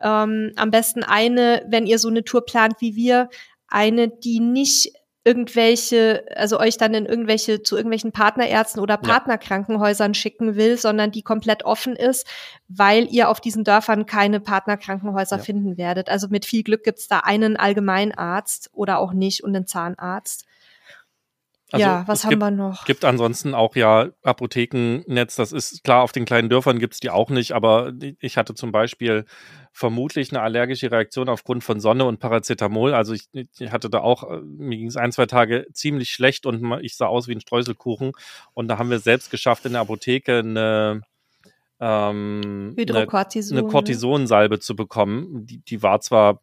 Ähm, am besten eine, wenn ihr so eine Tour plant wie wir, eine, die nicht irgendwelche, also euch dann in irgendwelche, zu irgendwelchen Partnerärzten oder Partnerkrankenhäusern schicken will, sondern die komplett offen ist, weil ihr auf diesen Dörfern keine Partnerkrankenhäuser ja. finden werdet. Also mit viel Glück gibt's da einen Allgemeinarzt oder auch nicht und einen Zahnarzt. Also ja, was haben gibt, wir noch? gibt ansonsten auch ja Apothekennetz. Das ist klar, auf den kleinen Dörfern gibt's die auch nicht, aber ich hatte zum Beispiel vermutlich eine allergische Reaktion aufgrund von Sonne und Paracetamol. Also ich, ich hatte da auch, äh, mir ging es ein, zwei Tage ziemlich schlecht und ich sah aus wie ein Streuselkuchen. Und da haben wir selbst geschafft, in der Apotheke eine ähm. Eine, eine Cortisonsalbe zu bekommen. Die, die war zwar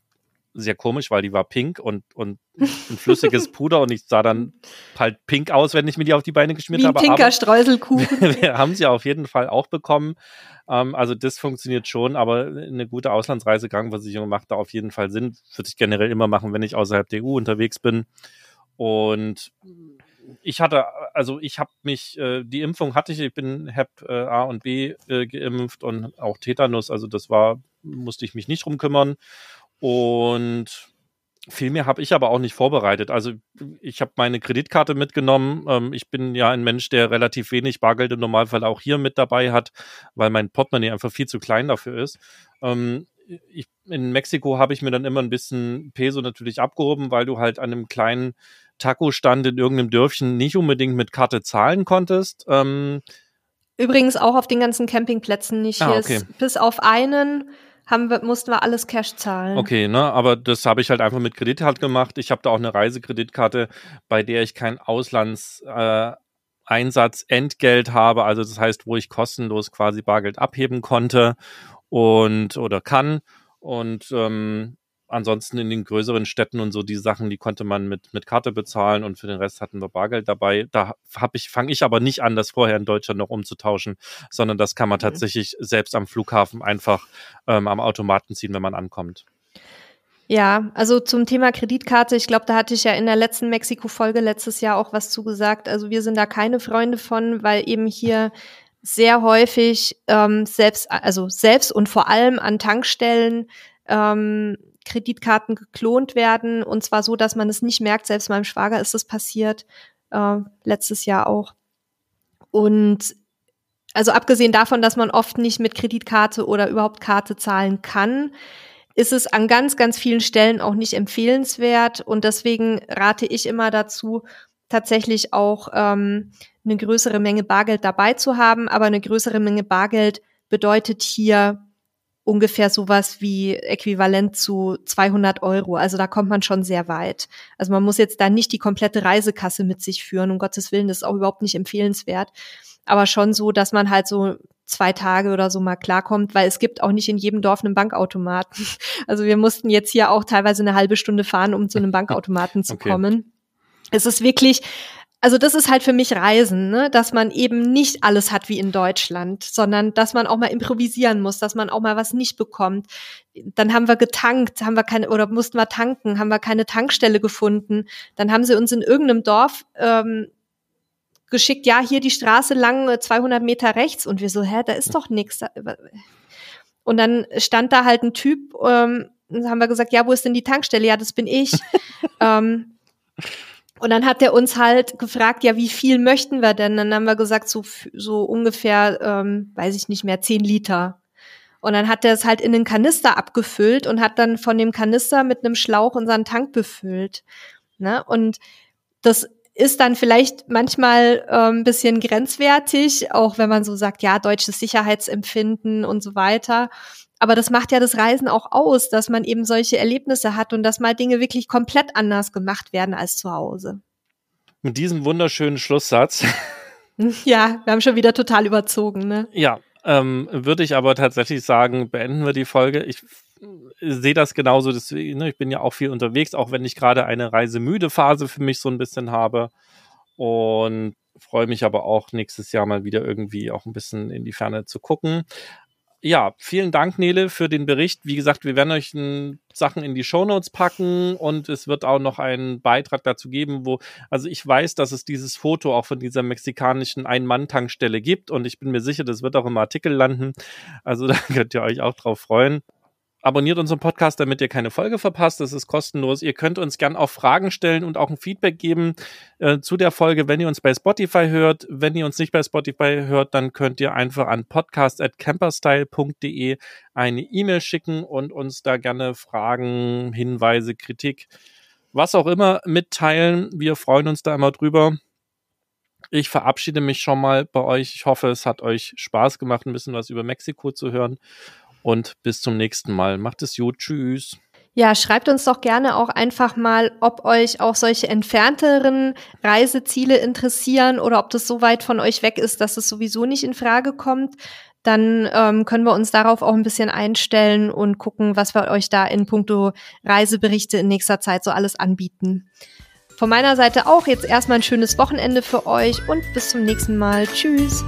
sehr komisch, weil die war pink und, und ein flüssiges Puder und ich sah dann halt pink aus, wenn ich mir die auf die Beine geschmiert habe. Pinker aber Streuselkuchen. wir haben sie auf jeden Fall auch bekommen. Ähm, also das funktioniert schon, aber eine gute Auslandsreisekrankenversicherung macht da auf jeden Fall Sinn. Würde ich generell immer machen, wenn ich außerhalb der EU unterwegs bin. Und ich hatte, also ich habe mich, äh, die Impfung hatte ich, ich bin Hep äh, A und B äh, geimpft und auch Tetanus, also das war, musste ich mich nicht drum kümmern. Und viel mehr habe ich aber auch nicht vorbereitet. Also ich habe meine Kreditkarte mitgenommen. Ähm, ich bin ja ein Mensch, der relativ wenig Bargeld im Normalfall auch hier mit dabei hat, weil mein Portemonnaie einfach viel zu klein dafür ist. Ähm, ich, in Mexiko habe ich mir dann immer ein bisschen Peso natürlich abgehoben, weil du halt an einem kleinen Taco-Stand in irgendeinem Dörfchen nicht unbedingt mit Karte zahlen konntest. Ähm, Übrigens auch auf den ganzen Campingplätzen nicht. Ah, okay. bis auf einen haben wir, mussten wir alles Cash zahlen. Okay, ne, aber das habe ich halt einfach mit Kreditkarte gemacht. Ich habe da auch eine Reisekreditkarte, bei der ich kein Auslandseinsatz äh, Entgelt habe, also das heißt, wo ich kostenlos quasi Bargeld abheben konnte und oder kann. Und ähm, ansonsten in den größeren Städten und so die Sachen, die konnte man mit, mit Karte bezahlen und für den Rest hatten wir Bargeld dabei. Da hab ich, fange ich aber nicht an, das vorher in Deutschland noch umzutauschen, sondern das kann man mhm. tatsächlich selbst am Flughafen einfach ähm, am Automaten ziehen, wenn man ankommt. Ja, also zum Thema Kreditkarte, ich glaube, da hatte ich ja in der letzten Mexiko-Folge letztes Jahr auch was zugesagt. Also wir sind da keine Freunde von, weil eben hier sehr häufig ähm, selbst, also selbst und vor allem an Tankstellen ähm, Kreditkarten geklont werden und zwar so, dass man es nicht merkt. Selbst meinem Schwager ist es passiert, äh, letztes Jahr auch. Und also abgesehen davon, dass man oft nicht mit Kreditkarte oder überhaupt Karte zahlen kann, ist es an ganz, ganz vielen Stellen auch nicht empfehlenswert. Und deswegen rate ich immer dazu, tatsächlich auch ähm, eine größere Menge Bargeld dabei zu haben. Aber eine größere Menge Bargeld bedeutet hier ungefähr sowas wie äquivalent zu 200 Euro. Also da kommt man schon sehr weit. Also man muss jetzt da nicht die komplette Reisekasse mit sich führen. Um Gottes Willen, das ist auch überhaupt nicht empfehlenswert. Aber schon so, dass man halt so zwei Tage oder so mal klarkommt, weil es gibt auch nicht in jedem Dorf einen Bankautomaten. Also wir mussten jetzt hier auch teilweise eine halbe Stunde fahren, um zu einem Bankautomaten zu okay. kommen. Es ist wirklich, also das ist halt für mich Reisen, ne? dass man eben nicht alles hat wie in Deutschland, sondern dass man auch mal improvisieren muss, dass man auch mal was nicht bekommt. Dann haben wir getankt, haben wir keine oder mussten wir tanken, haben wir keine Tankstelle gefunden. Dann haben sie uns in irgendeinem Dorf ähm, geschickt, ja hier die Straße lang 200 Meter rechts und wir so, hä, da ist doch nichts. Und dann stand da halt ein Typ, ähm, haben wir gesagt, ja, wo ist denn die Tankstelle? Ja, das bin ich. ähm, und dann hat er uns halt gefragt, ja, wie viel möchten wir denn? Dann haben wir gesagt, so, so ungefähr, ähm, weiß ich nicht mehr, zehn Liter. Und dann hat er es halt in den Kanister abgefüllt und hat dann von dem Kanister mit einem Schlauch unseren Tank befüllt. Ne? Und das ist dann vielleicht manchmal ein bisschen grenzwertig, auch wenn man so sagt, ja, deutsches Sicherheitsempfinden und so weiter. Aber das macht ja das Reisen auch aus, dass man eben solche Erlebnisse hat und dass mal Dinge wirklich komplett anders gemacht werden als zu Hause. Mit diesem wunderschönen Schlusssatz. Ja, wir haben schon wieder total überzogen, ne? Ja, ähm, würde ich aber tatsächlich sagen, beenden wir die Folge. Ich sehe das genauso, deswegen, ne, ich bin ja auch viel unterwegs, auch wenn ich gerade eine reisemüde Phase für mich so ein bisschen habe. Und freue mich aber auch nächstes Jahr mal wieder irgendwie auch ein bisschen in die Ferne zu gucken ja, vielen Dank, Nele, für den Bericht. Wie gesagt, wir werden euch Sachen in die Shownotes packen und es wird auch noch einen Beitrag dazu geben, wo, also ich weiß, dass es dieses Foto auch von dieser mexikanischen Ein-Mann-Tankstelle gibt und ich bin mir sicher, das wird auch im Artikel landen. Also da könnt ihr euch auch drauf freuen. Abonniert unseren Podcast, damit ihr keine Folge verpasst. Das ist kostenlos. Ihr könnt uns gern auch Fragen stellen und auch ein Feedback geben äh, zu der Folge, wenn ihr uns bei Spotify hört. Wenn ihr uns nicht bei Spotify hört, dann könnt ihr einfach an podcast.camperstyle.de eine E-Mail schicken und uns da gerne Fragen, Hinweise, Kritik, was auch immer mitteilen. Wir freuen uns da immer drüber. Ich verabschiede mich schon mal bei euch. Ich hoffe, es hat euch Spaß gemacht, ein bisschen was über Mexiko zu hören und bis zum nächsten Mal. Macht es gut. Tschüss. Ja, schreibt uns doch gerne auch einfach mal, ob euch auch solche entfernteren Reiseziele interessieren oder ob das so weit von euch weg ist, dass es sowieso nicht in Frage kommt. dann ähm, können wir uns darauf auch ein bisschen einstellen und gucken, was wir euch da in puncto Reiseberichte in nächster Zeit so alles anbieten. Von meiner Seite auch jetzt erstmal ein schönes Wochenende für euch und bis zum nächsten Mal. Tschüss.